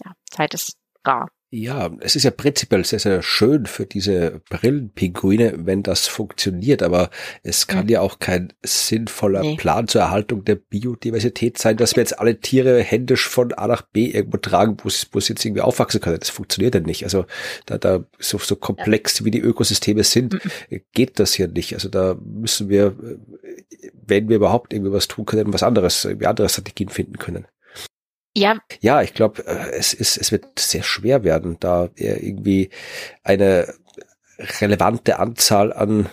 ja, Zeit ist rar. Ja, es ist ja prinzipiell sehr, sehr schön für diese Brillenpinguine, wenn das funktioniert, aber es kann mhm. ja auch kein sinnvoller nee. Plan zur Erhaltung der Biodiversität sein, dass wir jetzt alle Tiere händisch von A nach B irgendwo tragen, wo sie, wo sie jetzt irgendwie aufwachsen können. Das funktioniert ja nicht. Also da, da so, so komplex ja. wie die Ökosysteme sind, mhm. geht das hier nicht. Also da müssen wir, wenn wir überhaupt irgendwie was tun können, was anderes, irgendwie andere Strategien finden können. Ja. Ja, ich glaube, äh, es ist, es wird sehr schwer werden, da irgendwie eine relevante Anzahl an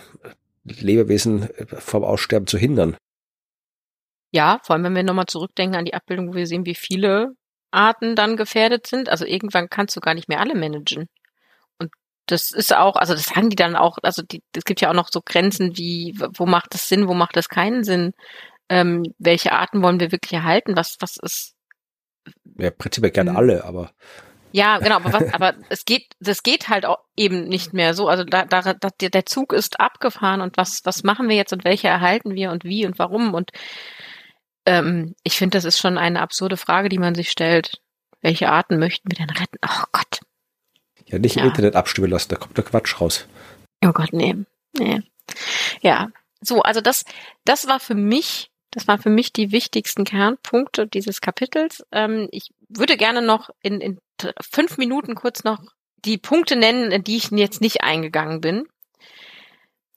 Lebewesen vom Aussterben zu hindern. Ja, vor allem wenn wir nochmal zurückdenken an die Abbildung, wo wir sehen, wie viele Arten dann gefährdet sind. Also irgendwann kannst du gar nicht mehr alle managen. Und das ist auch, also das sagen die dann auch, also die, es gibt ja auch noch so Grenzen wie, wo macht es Sinn, wo macht es keinen Sinn, ähm, welche Arten wollen wir wirklich erhalten, was, was ist ja, prinzipiell gerne mhm. alle, aber. Ja, genau, aber, was, aber es geht, das geht halt auch eben nicht mehr so. Also da, da, da, der Zug ist abgefahren und was, was machen wir jetzt und welche erhalten wir und wie und warum? Und ähm, ich finde, das ist schon eine absurde Frage, die man sich stellt. Welche Arten möchten wir denn retten? Oh Gott. Ja, nicht im Internet abstimmen lassen, da kommt der Quatsch raus. Oh Gott, nee. Nee. Ja. So, also das, das war für mich das waren für mich die wichtigsten Kernpunkte dieses Kapitels. Ähm, ich würde gerne noch in, in fünf Minuten kurz noch die Punkte nennen, in die ich jetzt nicht eingegangen bin.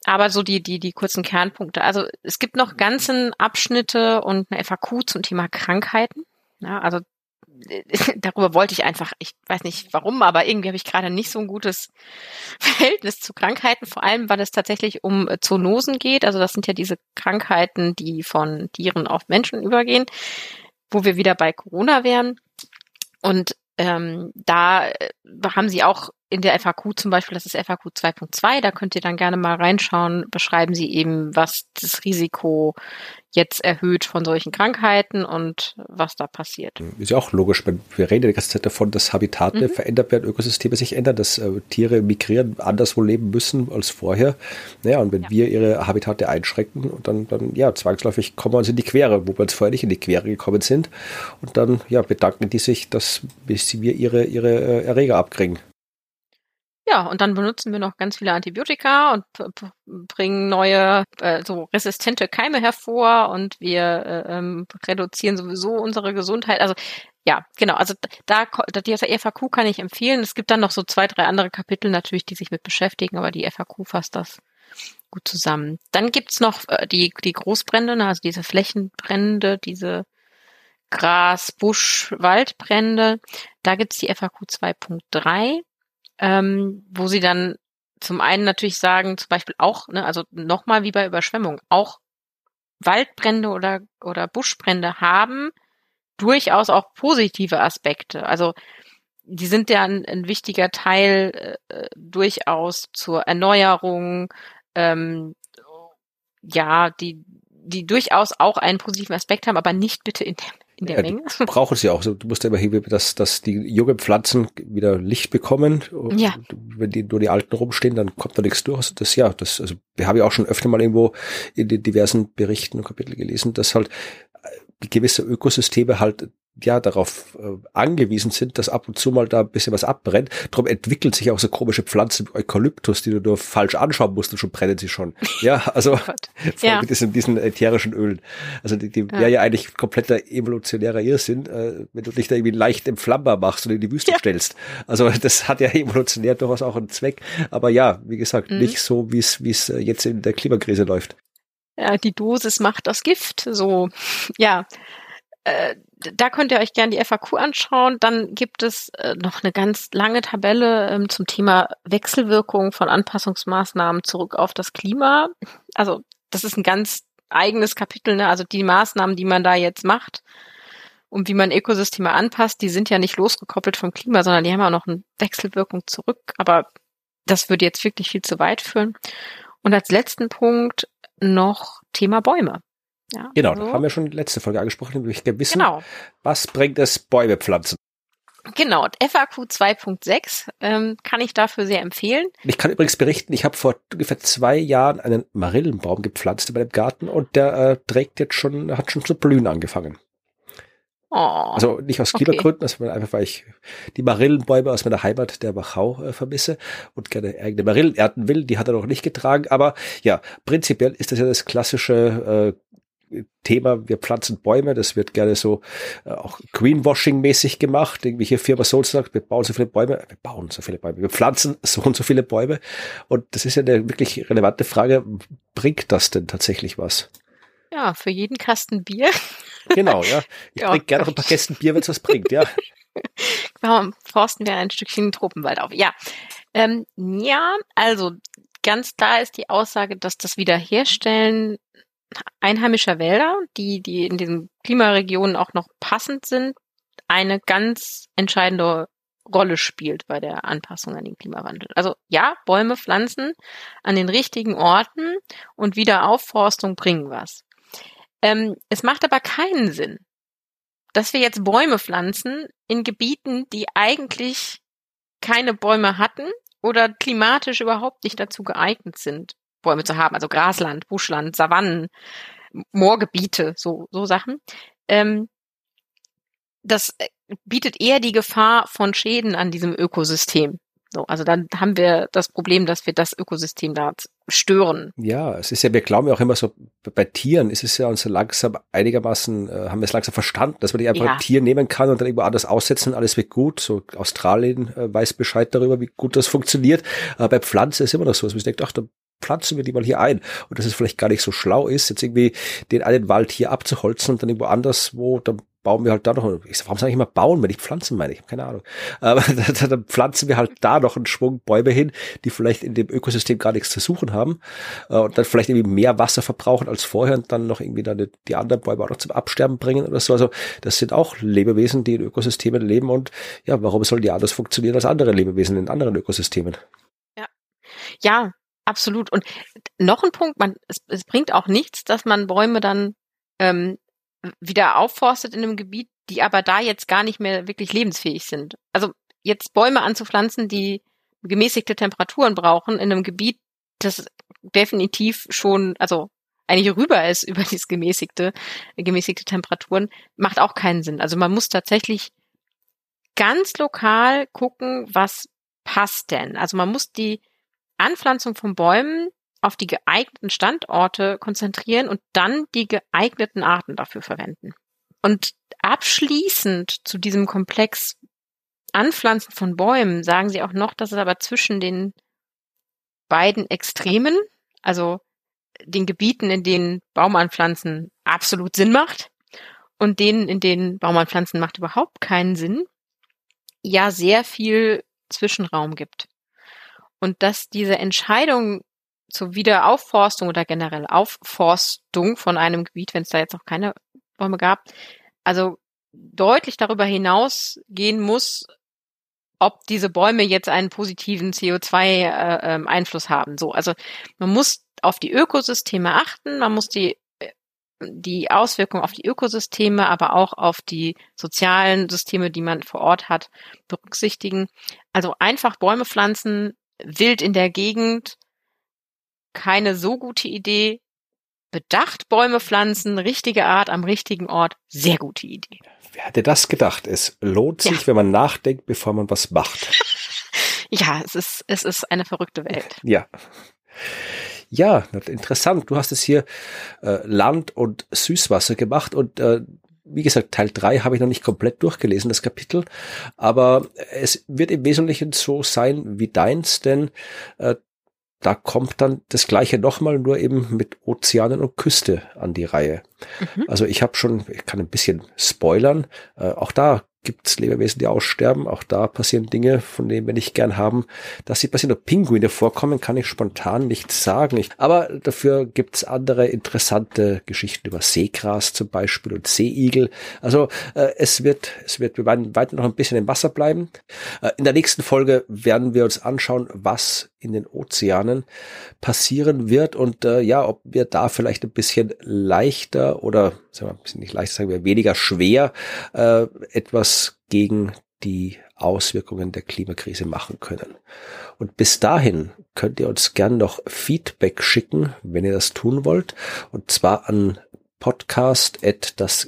Aber so die, die, die kurzen Kernpunkte. Also es gibt noch ganzen Abschnitte und eine FAQ zum Thema Krankheiten. Ja, also darüber wollte ich einfach, ich weiß nicht warum, aber irgendwie habe ich gerade nicht so ein gutes Verhältnis zu Krankheiten, vor allem weil es tatsächlich um Zoonosen geht. Also das sind ja diese Krankheiten, die von Tieren auf Menschen übergehen, wo wir wieder bei Corona wären. Und ähm, da äh, haben sie auch in der FAQ zum Beispiel, das ist FAQ 2.2, da könnt ihr dann gerne mal reinschauen, beschreiben sie eben, was das Risiko jetzt erhöht von solchen Krankheiten und was da passiert. Ist ja auch logisch, wir reden ja die ganze Zeit davon, dass Habitate mhm. verändert werden, Ökosysteme sich ändern, dass äh, Tiere migrieren, anderswo leben müssen als vorher. Naja, und wenn ja. wir ihre Habitate einschränken und dann, dann, ja, zwangsläufig kommen wir uns in die Quere, wo wir uns vorher nicht in die Quere gekommen sind. Und dann, ja, bedanken die sich, dass bis wir ihre, ihre äh, Erreger abkriegen. Ja, und dann benutzen wir noch ganz viele Antibiotika und bringen neue, äh, so resistente Keime hervor und wir äh, ähm, reduzieren sowieso unsere Gesundheit. Also ja, genau. Also da, die FAQ kann ich empfehlen. Es gibt dann noch so zwei, drei andere Kapitel natürlich, die sich mit beschäftigen, aber die FAQ fasst das gut zusammen. Dann gibt's noch äh, die, die Großbrände, ne, also diese Flächenbrände, diese Gras, Busch, Waldbrände. Da gibt's die FAQ 2.3 ähm, wo sie dann zum einen natürlich sagen, zum Beispiel auch, ne, also nochmal wie bei Überschwemmung, auch Waldbrände oder, oder Buschbrände haben durchaus auch positive Aspekte. Also die sind ja ein, ein wichtiger Teil äh, durchaus zur Erneuerung, ähm, ja, die, die durchaus auch einen positiven Aspekt haben, aber nicht bitte in der in der ja, Menge. Brauchen sie auch. Du musst immer hin, dass, dass die jungen Pflanzen wieder Licht bekommen. Ja. Wenn die nur die alten rumstehen, dann kommt da nichts durch. Also das ja, das, also wir haben ja auch schon öfter mal irgendwo in den diversen Berichten und Kapiteln gelesen, dass halt gewisse Ökosysteme halt ja darauf äh, angewiesen sind, dass ab und zu mal da ein bisschen was abbrennt. Darum entwickeln sich auch so komische Pflanzen wie Eukalyptus, die du nur falsch anschauen musst und schon brennen sie schon. Ja, also oh ja. mit diesen, diesen ätherischen Ölen. Also die, die ja. ja eigentlich kompletter evolutionärer Irrsinn, äh, wenn du dich da irgendwie leicht entflammbar machst und in die Wüste ja. stellst. Also das hat ja evolutionär durchaus auch einen Zweck. Aber ja, wie gesagt, mhm. nicht so, wie es wie es äh, jetzt in der Klimakrise läuft. Ja, die Dosis macht das Gift. So, ja. Äh, da könnt ihr euch gerne die FAQ anschauen. Dann gibt es äh, noch eine ganz lange Tabelle ähm, zum Thema Wechselwirkung von Anpassungsmaßnahmen zurück auf das Klima. Also das ist ein ganz eigenes Kapitel. Ne? Also die Maßnahmen, die man da jetzt macht und wie man Ökosysteme anpasst, die sind ja nicht losgekoppelt vom Klima, sondern die haben auch noch eine Wechselwirkung zurück. Aber das würde jetzt wirklich viel zu weit führen. Und als letzten Punkt noch Thema Bäume. Ja, genau, also, da haben wir schon die letzte Folge angesprochen, nämlich wissen, genau. was bringt es Bäume pflanzen? Genau, FAQ 2.6 ähm, kann ich dafür sehr empfehlen. Ich kann übrigens berichten, ich habe vor ungefähr zwei Jahren einen Marillenbaum gepflanzt in meinem Garten und der äh, trägt jetzt schon, hat schon zu blühen angefangen. Oh, also nicht aus Klimagründen, okay. sondern einfach, weil ich die Marillenbäume aus meiner Heimat der Wachau äh, vermisse und gerne eigene Marillen ernten will. Die hat er noch nicht getragen, aber ja, prinzipiell ist das ja das klassische äh, Thema, wir pflanzen Bäume, das wird gerne so äh, auch Greenwashing-mäßig gemacht. Irgendwie hier Firma so sagt, wir bauen so viele Bäume, wir bauen so viele Bäume, wir pflanzen so und so viele Bäume. Und das ist ja eine wirklich relevante Frage, bringt das denn tatsächlich was? Ja, für jeden Kasten Bier. Genau, ja. Ich ja. bringe gerne noch ein paar Kästen Bier, wenn es was bringt, ja. Warum forsten wir ein Stückchen Tropenwald auf? Ja. Ähm, ja, also ganz klar ist die Aussage, dass das Wiederherstellen einheimischer Wälder, die, die in diesen Klimaregionen auch noch passend sind, eine ganz entscheidende Rolle spielt bei der Anpassung an den Klimawandel. Also ja, Bäume pflanzen an den richtigen Orten und Wiederaufforstung bringen was. Ähm, es macht aber keinen Sinn, dass wir jetzt Bäume pflanzen in Gebieten, die eigentlich keine Bäume hatten oder klimatisch überhaupt nicht dazu geeignet sind. Bäume zu haben, also Grasland, Buschland, Savannen, Moorgebiete, so, so Sachen. Ähm, das äh, bietet eher die Gefahr von Schäden an diesem Ökosystem. So, also dann haben wir das Problem, dass wir das Ökosystem da stören. Ja, es ist ja, wir glauben ja auch immer so, bei Tieren ist es ja uns so langsam einigermaßen, äh, haben wir es langsam verstanden, dass man die einfach ja. ein Tier nehmen kann und dann irgendwo anders aussetzen alles wird gut. So Australien äh, weiß Bescheid darüber, wie gut das funktioniert. Aber bei Pflanzen ist immer noch so, dass man sich denkt, ach, da pflanzen wir die mal hier ein. Und dass es vielleicht gar nicht so schlau ist, jetzt irgendwie den einen Wald hier abzuholzen und dann irgendwo anders, wo, dann bauen wir halt da noch, ich sag, warum sage ich immer bauen, wenn ich pflanzen meine? Ich habe keine Ahnung. Aber dann, dann pflanzen wir halt da noch einen Schwung Bäume hin, die vielleicht in dem Ökosystem gar nichts zu suchen haben äh, und dann vielleicht irgendwie mehr Wasser verbrauchen als vorher und dann noch irgendwie dann die anderen Bäume auch noch zum Absterben bringen oder so. Also das sind auch Lebewesen, die in Ökosystemen leben und ja, warum sollen die anders funktionieren als andere Lebewesen in anderen Ökosystemen? Ja. Ja, Absolut. Und noch ein Punkt, man, es, es bringt auch nichts, dass man Bäume dann ähm, wieder aufforstet in einem Gebiet, die aber da jetzt gar nicht mehr wirklich lebensfähig sind. Also jetzt Bäume anzupflanzen, die gemäßigte Temperaturen brauchen in einem Gebiet, das definitiv schon, also eigentlich rüber ist über dieses gemäßigte, gemäßigte Temperaturen, macht auch keinen Sinn. Also man muss tatsächlich ganz lokal gucken, was passt denn. Also man muss die Anpflanzung von Bäumen auf die geeigneten Standorte konzentrieren und dann die geeigneten Arten dafür verwenden. Und abschließend zu diesem Komplex Anpflanzen von Bäumen sagen sie auch noch, dass es aber zwischen den beiden Extremen, also den Gebieten, in denen Baumanpflanzen absolut Sinn macht und denen, in denen Baumanpflanzen macht überhaupt keinen Sinn, ja sehr viel Zwischenraum gibt und dass diese Entscheidung zur Wiederaufforstung oder generell Aufforstung von einem Gebiet, wenn es da jetzt noch keine Bäume gab, also deutlich darüber hinausgehen muss, ob diese Bäume jetzt einen positiven CO2-Einfluss äh, ähm, haben. So, also man muss auf die Ökosysteme achten, man muss die äh, die Auswirkungen auf die Ökosysteme, aber auch auf die sozialen Systeme, die man vor Ort hat, berücksichtigen. Also einfach Bäume pflanzen wild in der Gegend, keine so gute Idee. Bedacht Bäume pflanzen, richtige Art am richtigen Ort, sehr gute Idee. Wer hätte das gedacht? Es lohnt sich, ja. wenn man nachdenkt, bevor man was macht. ja, es ist, es ist eine verrückte Welt. Ja. Ja, interessant. Du hast es hier äh, Land und Süßwasser gemacht und äh, wie gesagt, Teil 3 habe ich noch nicht komplett durchgelesen, das Kapitel, aber es wird im Wesentlichen so sein wie deins, denn äh, da kommt dann das gleiche nochmal, nur eben mit Ozeanen und Küste an die Reihe. Mhm. Also ich habe schon, ich kann ein bisschen spoilern, äh, auch da gibt es Lebewesen, die aussterben. Auch da passieren Dinge, von denen wir nicht gern haben. Dass sie passieren, ob Pinguine vorkommen, kann ich spontan nicht sagen. Ich, aber dafür gibt es andere interessante Geschichten über Seegras zum Beispiel und Seeigel. Also äh, es wird, es wird, wir werden weiter noch ein bisschen im Wasser bleiben. Äh, in der nächsten Folge werden wir uns anschauen, was in den Ozeanen passieren wird und äh, ja, ob wir da vielleicht ein bisschen leichter oder sagen wir ein bisschen nicht leichter, sagen wir weniger schwer äh, etwas gegen die Auswirkungen der Klimakrise machen können. Und bis dahin könnt ihr uns gern noch Feedback schicken, wenn ihr das tun wollt. Und zwar an Podcast at das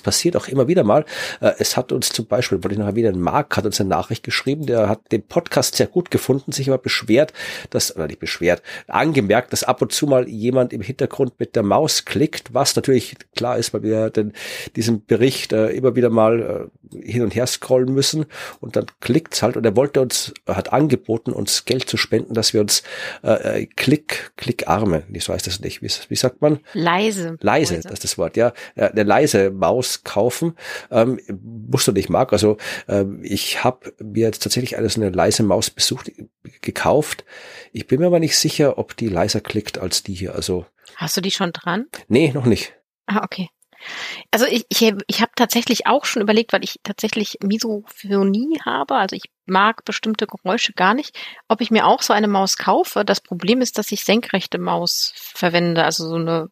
passiert auch immer wieder mal. Äh, es hat uns zum Beispiel, wollte ich noch erwähnen, Mark hat uns eine Nachricht geschrieben, der hat den Podcast sehr gut gefunden, sich aber beschwert, dass, oder nicht beschwert, angemerkt, dass ab und zu mal jemand im Hintergrund mit der Maus klickt, was natürlich klar ist, weil wir den, diesen Bericht äh, immer wieder mal äh, hin und her scrollen müssen und dann klickt's halt und er wollte uns, hat angeboten, uns Geld zu spenden, dass wir uns äh, Klick, Klickarme, so heißt das nicht, wie, wie sagt man? Leise. Leise, das ist das Wort, ja. Eine leise Maus kaufen. Ähm, musst du nicht, Marc. Also ähm, ich habe mir jetzt tatsächlich eine, so eine leise Maus besucht, gekauft. Ich bin mir aber nicht sicher, ob die leiser klickt als die hier. Also Hast du die schon dran? Nee, noch nicht. Ah, okay. Also ich, ich, ich habe tatsächlich auch schon überlegt, weil ich tatsächlich Misophonie habe, also ich mag bestimmte Geräusche gar nicht, ob ich mir auch so eine Maus kaufe. Das Problem ist, dass ich senkrechte Maus verwende, also so eine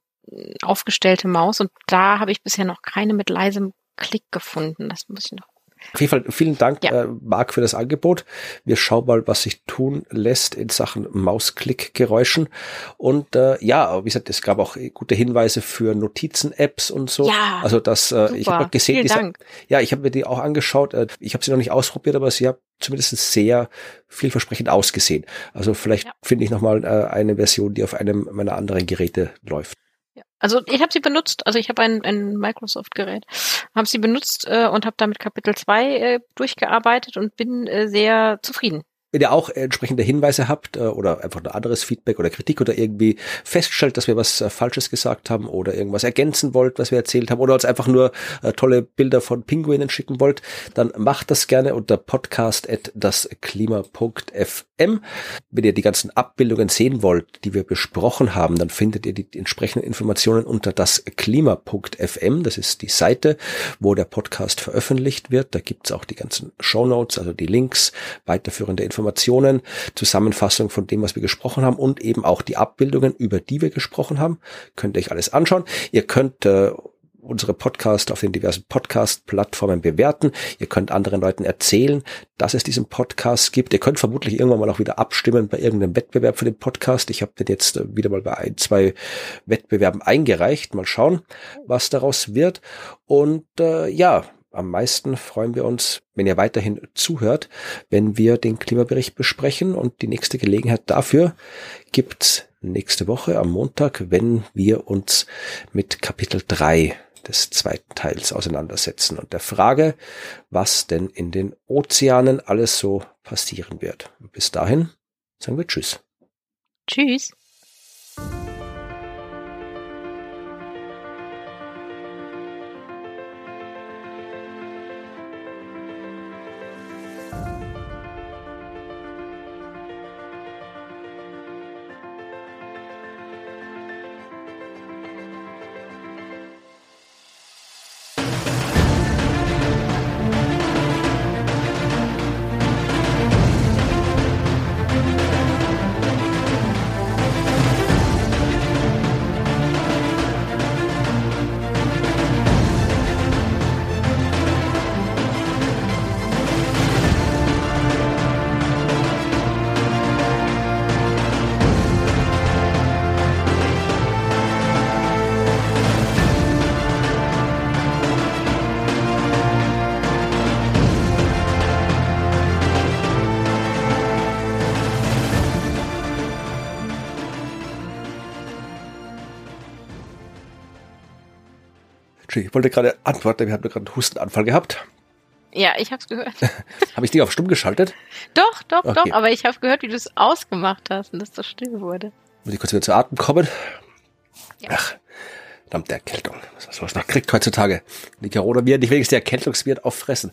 aufgestellte Maus und da habe ich bisher noch keine mit leisem Klick gefunden. Das muss ich noch auf jeden Fall vielen Dank, ja. äh, Marc, für das Angebot. Wir schauen mal, was sich tun lässt in Sachen Mausklickgeräuschen. Und äh, ja, wie gesagt, es gab auch gute Hinweise für Notizen-Apps und so. Ja, also das, äh, ich habe gesehen, diese, ja, ich habe mir die auch angeschaut. Äh, ich habe sie noch nicht ausprobiert, aber sie hat zumindest sehr vielversprechend ausgesehen. Also vielleicht ja. finde ich nochmal äh, eine Version, die auf einem meiner anderen Geräte läuft. Also ich habe sie benutzt, also ich habe ein, ein Microsoft-Gerät, habe sie benutzt äh, und habe damit Kapitel 2 äh, durchgearbeitet und bin äh, sehr zufrieden. Wenn ihr auch entsprechende Hinweise habt äh, oder einfach ein anderes Feedback oder Kritik oder irgendwie feststellt, dass wir was äh, Falsches gesagt haben oder irgendwas ergänzen wollt, was wir erzählt haben oder uns einfach nur äh, tolle Bilder von Pinguinen schicken wollt, dann macht das gerne unter podcast.dasklima.fm. Wenn ihr die ganzen Abbildungen sehen wollt, die wir besprochen haben, dann findet ihr die entsprechenden Informationen unter dasklima.fm. Das ist die Seite, wo der Podcast veröffentlicht wird. Da gibt's auch die ganzen Show Notes, also die Links, weiterführende Informationen Informationen, Zusammenfassung von dem, was wir gesprochen haben und eben auch die Abbildungen, über die wir gesprochen haben. Könnt ihr euch alles anschauen. Ihr könnt äh, unsere Podcast auf den diversen Podcast-Plattformen bewerten. Ihr könnt anderen Leuten erzählen, dass es diesen Podcast gibt. Ihr könnt vermutlich irgendwann mal auch wieder abstimmen bei irgendeinem Wettbewerb für den Podcast. Ich habe den jetzt äh, wieder mal bei ein, zwei Wettbewerben eingereicht. Mal schauen, was daraus wird. Und äh, ja, am meisten freuen wir uns, wenn ihr weiterhin zuhört, wenn wir den Klimabericht besprechen und die nächste Gelegenheit dafür gibt's nächste Woche am Montag, wenn wir uns mit Kapitel 3 des zweiten Teils auseinandersetzen und der Frage, was denn in den Ozeanen alles so passieren wird. Bis dahin sagen wir Tschüss. Tschüss. Ich wollte gerade antworten, wir haben gerade einen Hustenanfall gehabt. Ja, ich habe es gehört. habe ich die auf stumm geschaltet? Doch, doch, okay. doch, aber ich habe gehört, wie du es ausgemacht hast und dass das still wurde. Muss ich kurz wieder zu Atem kommen? Ja. Ach, der Erkältung. Was man noch kriegt heutzutage. Die Corona-Viren, nicht wenigstens die Erkältungsviren auffressen.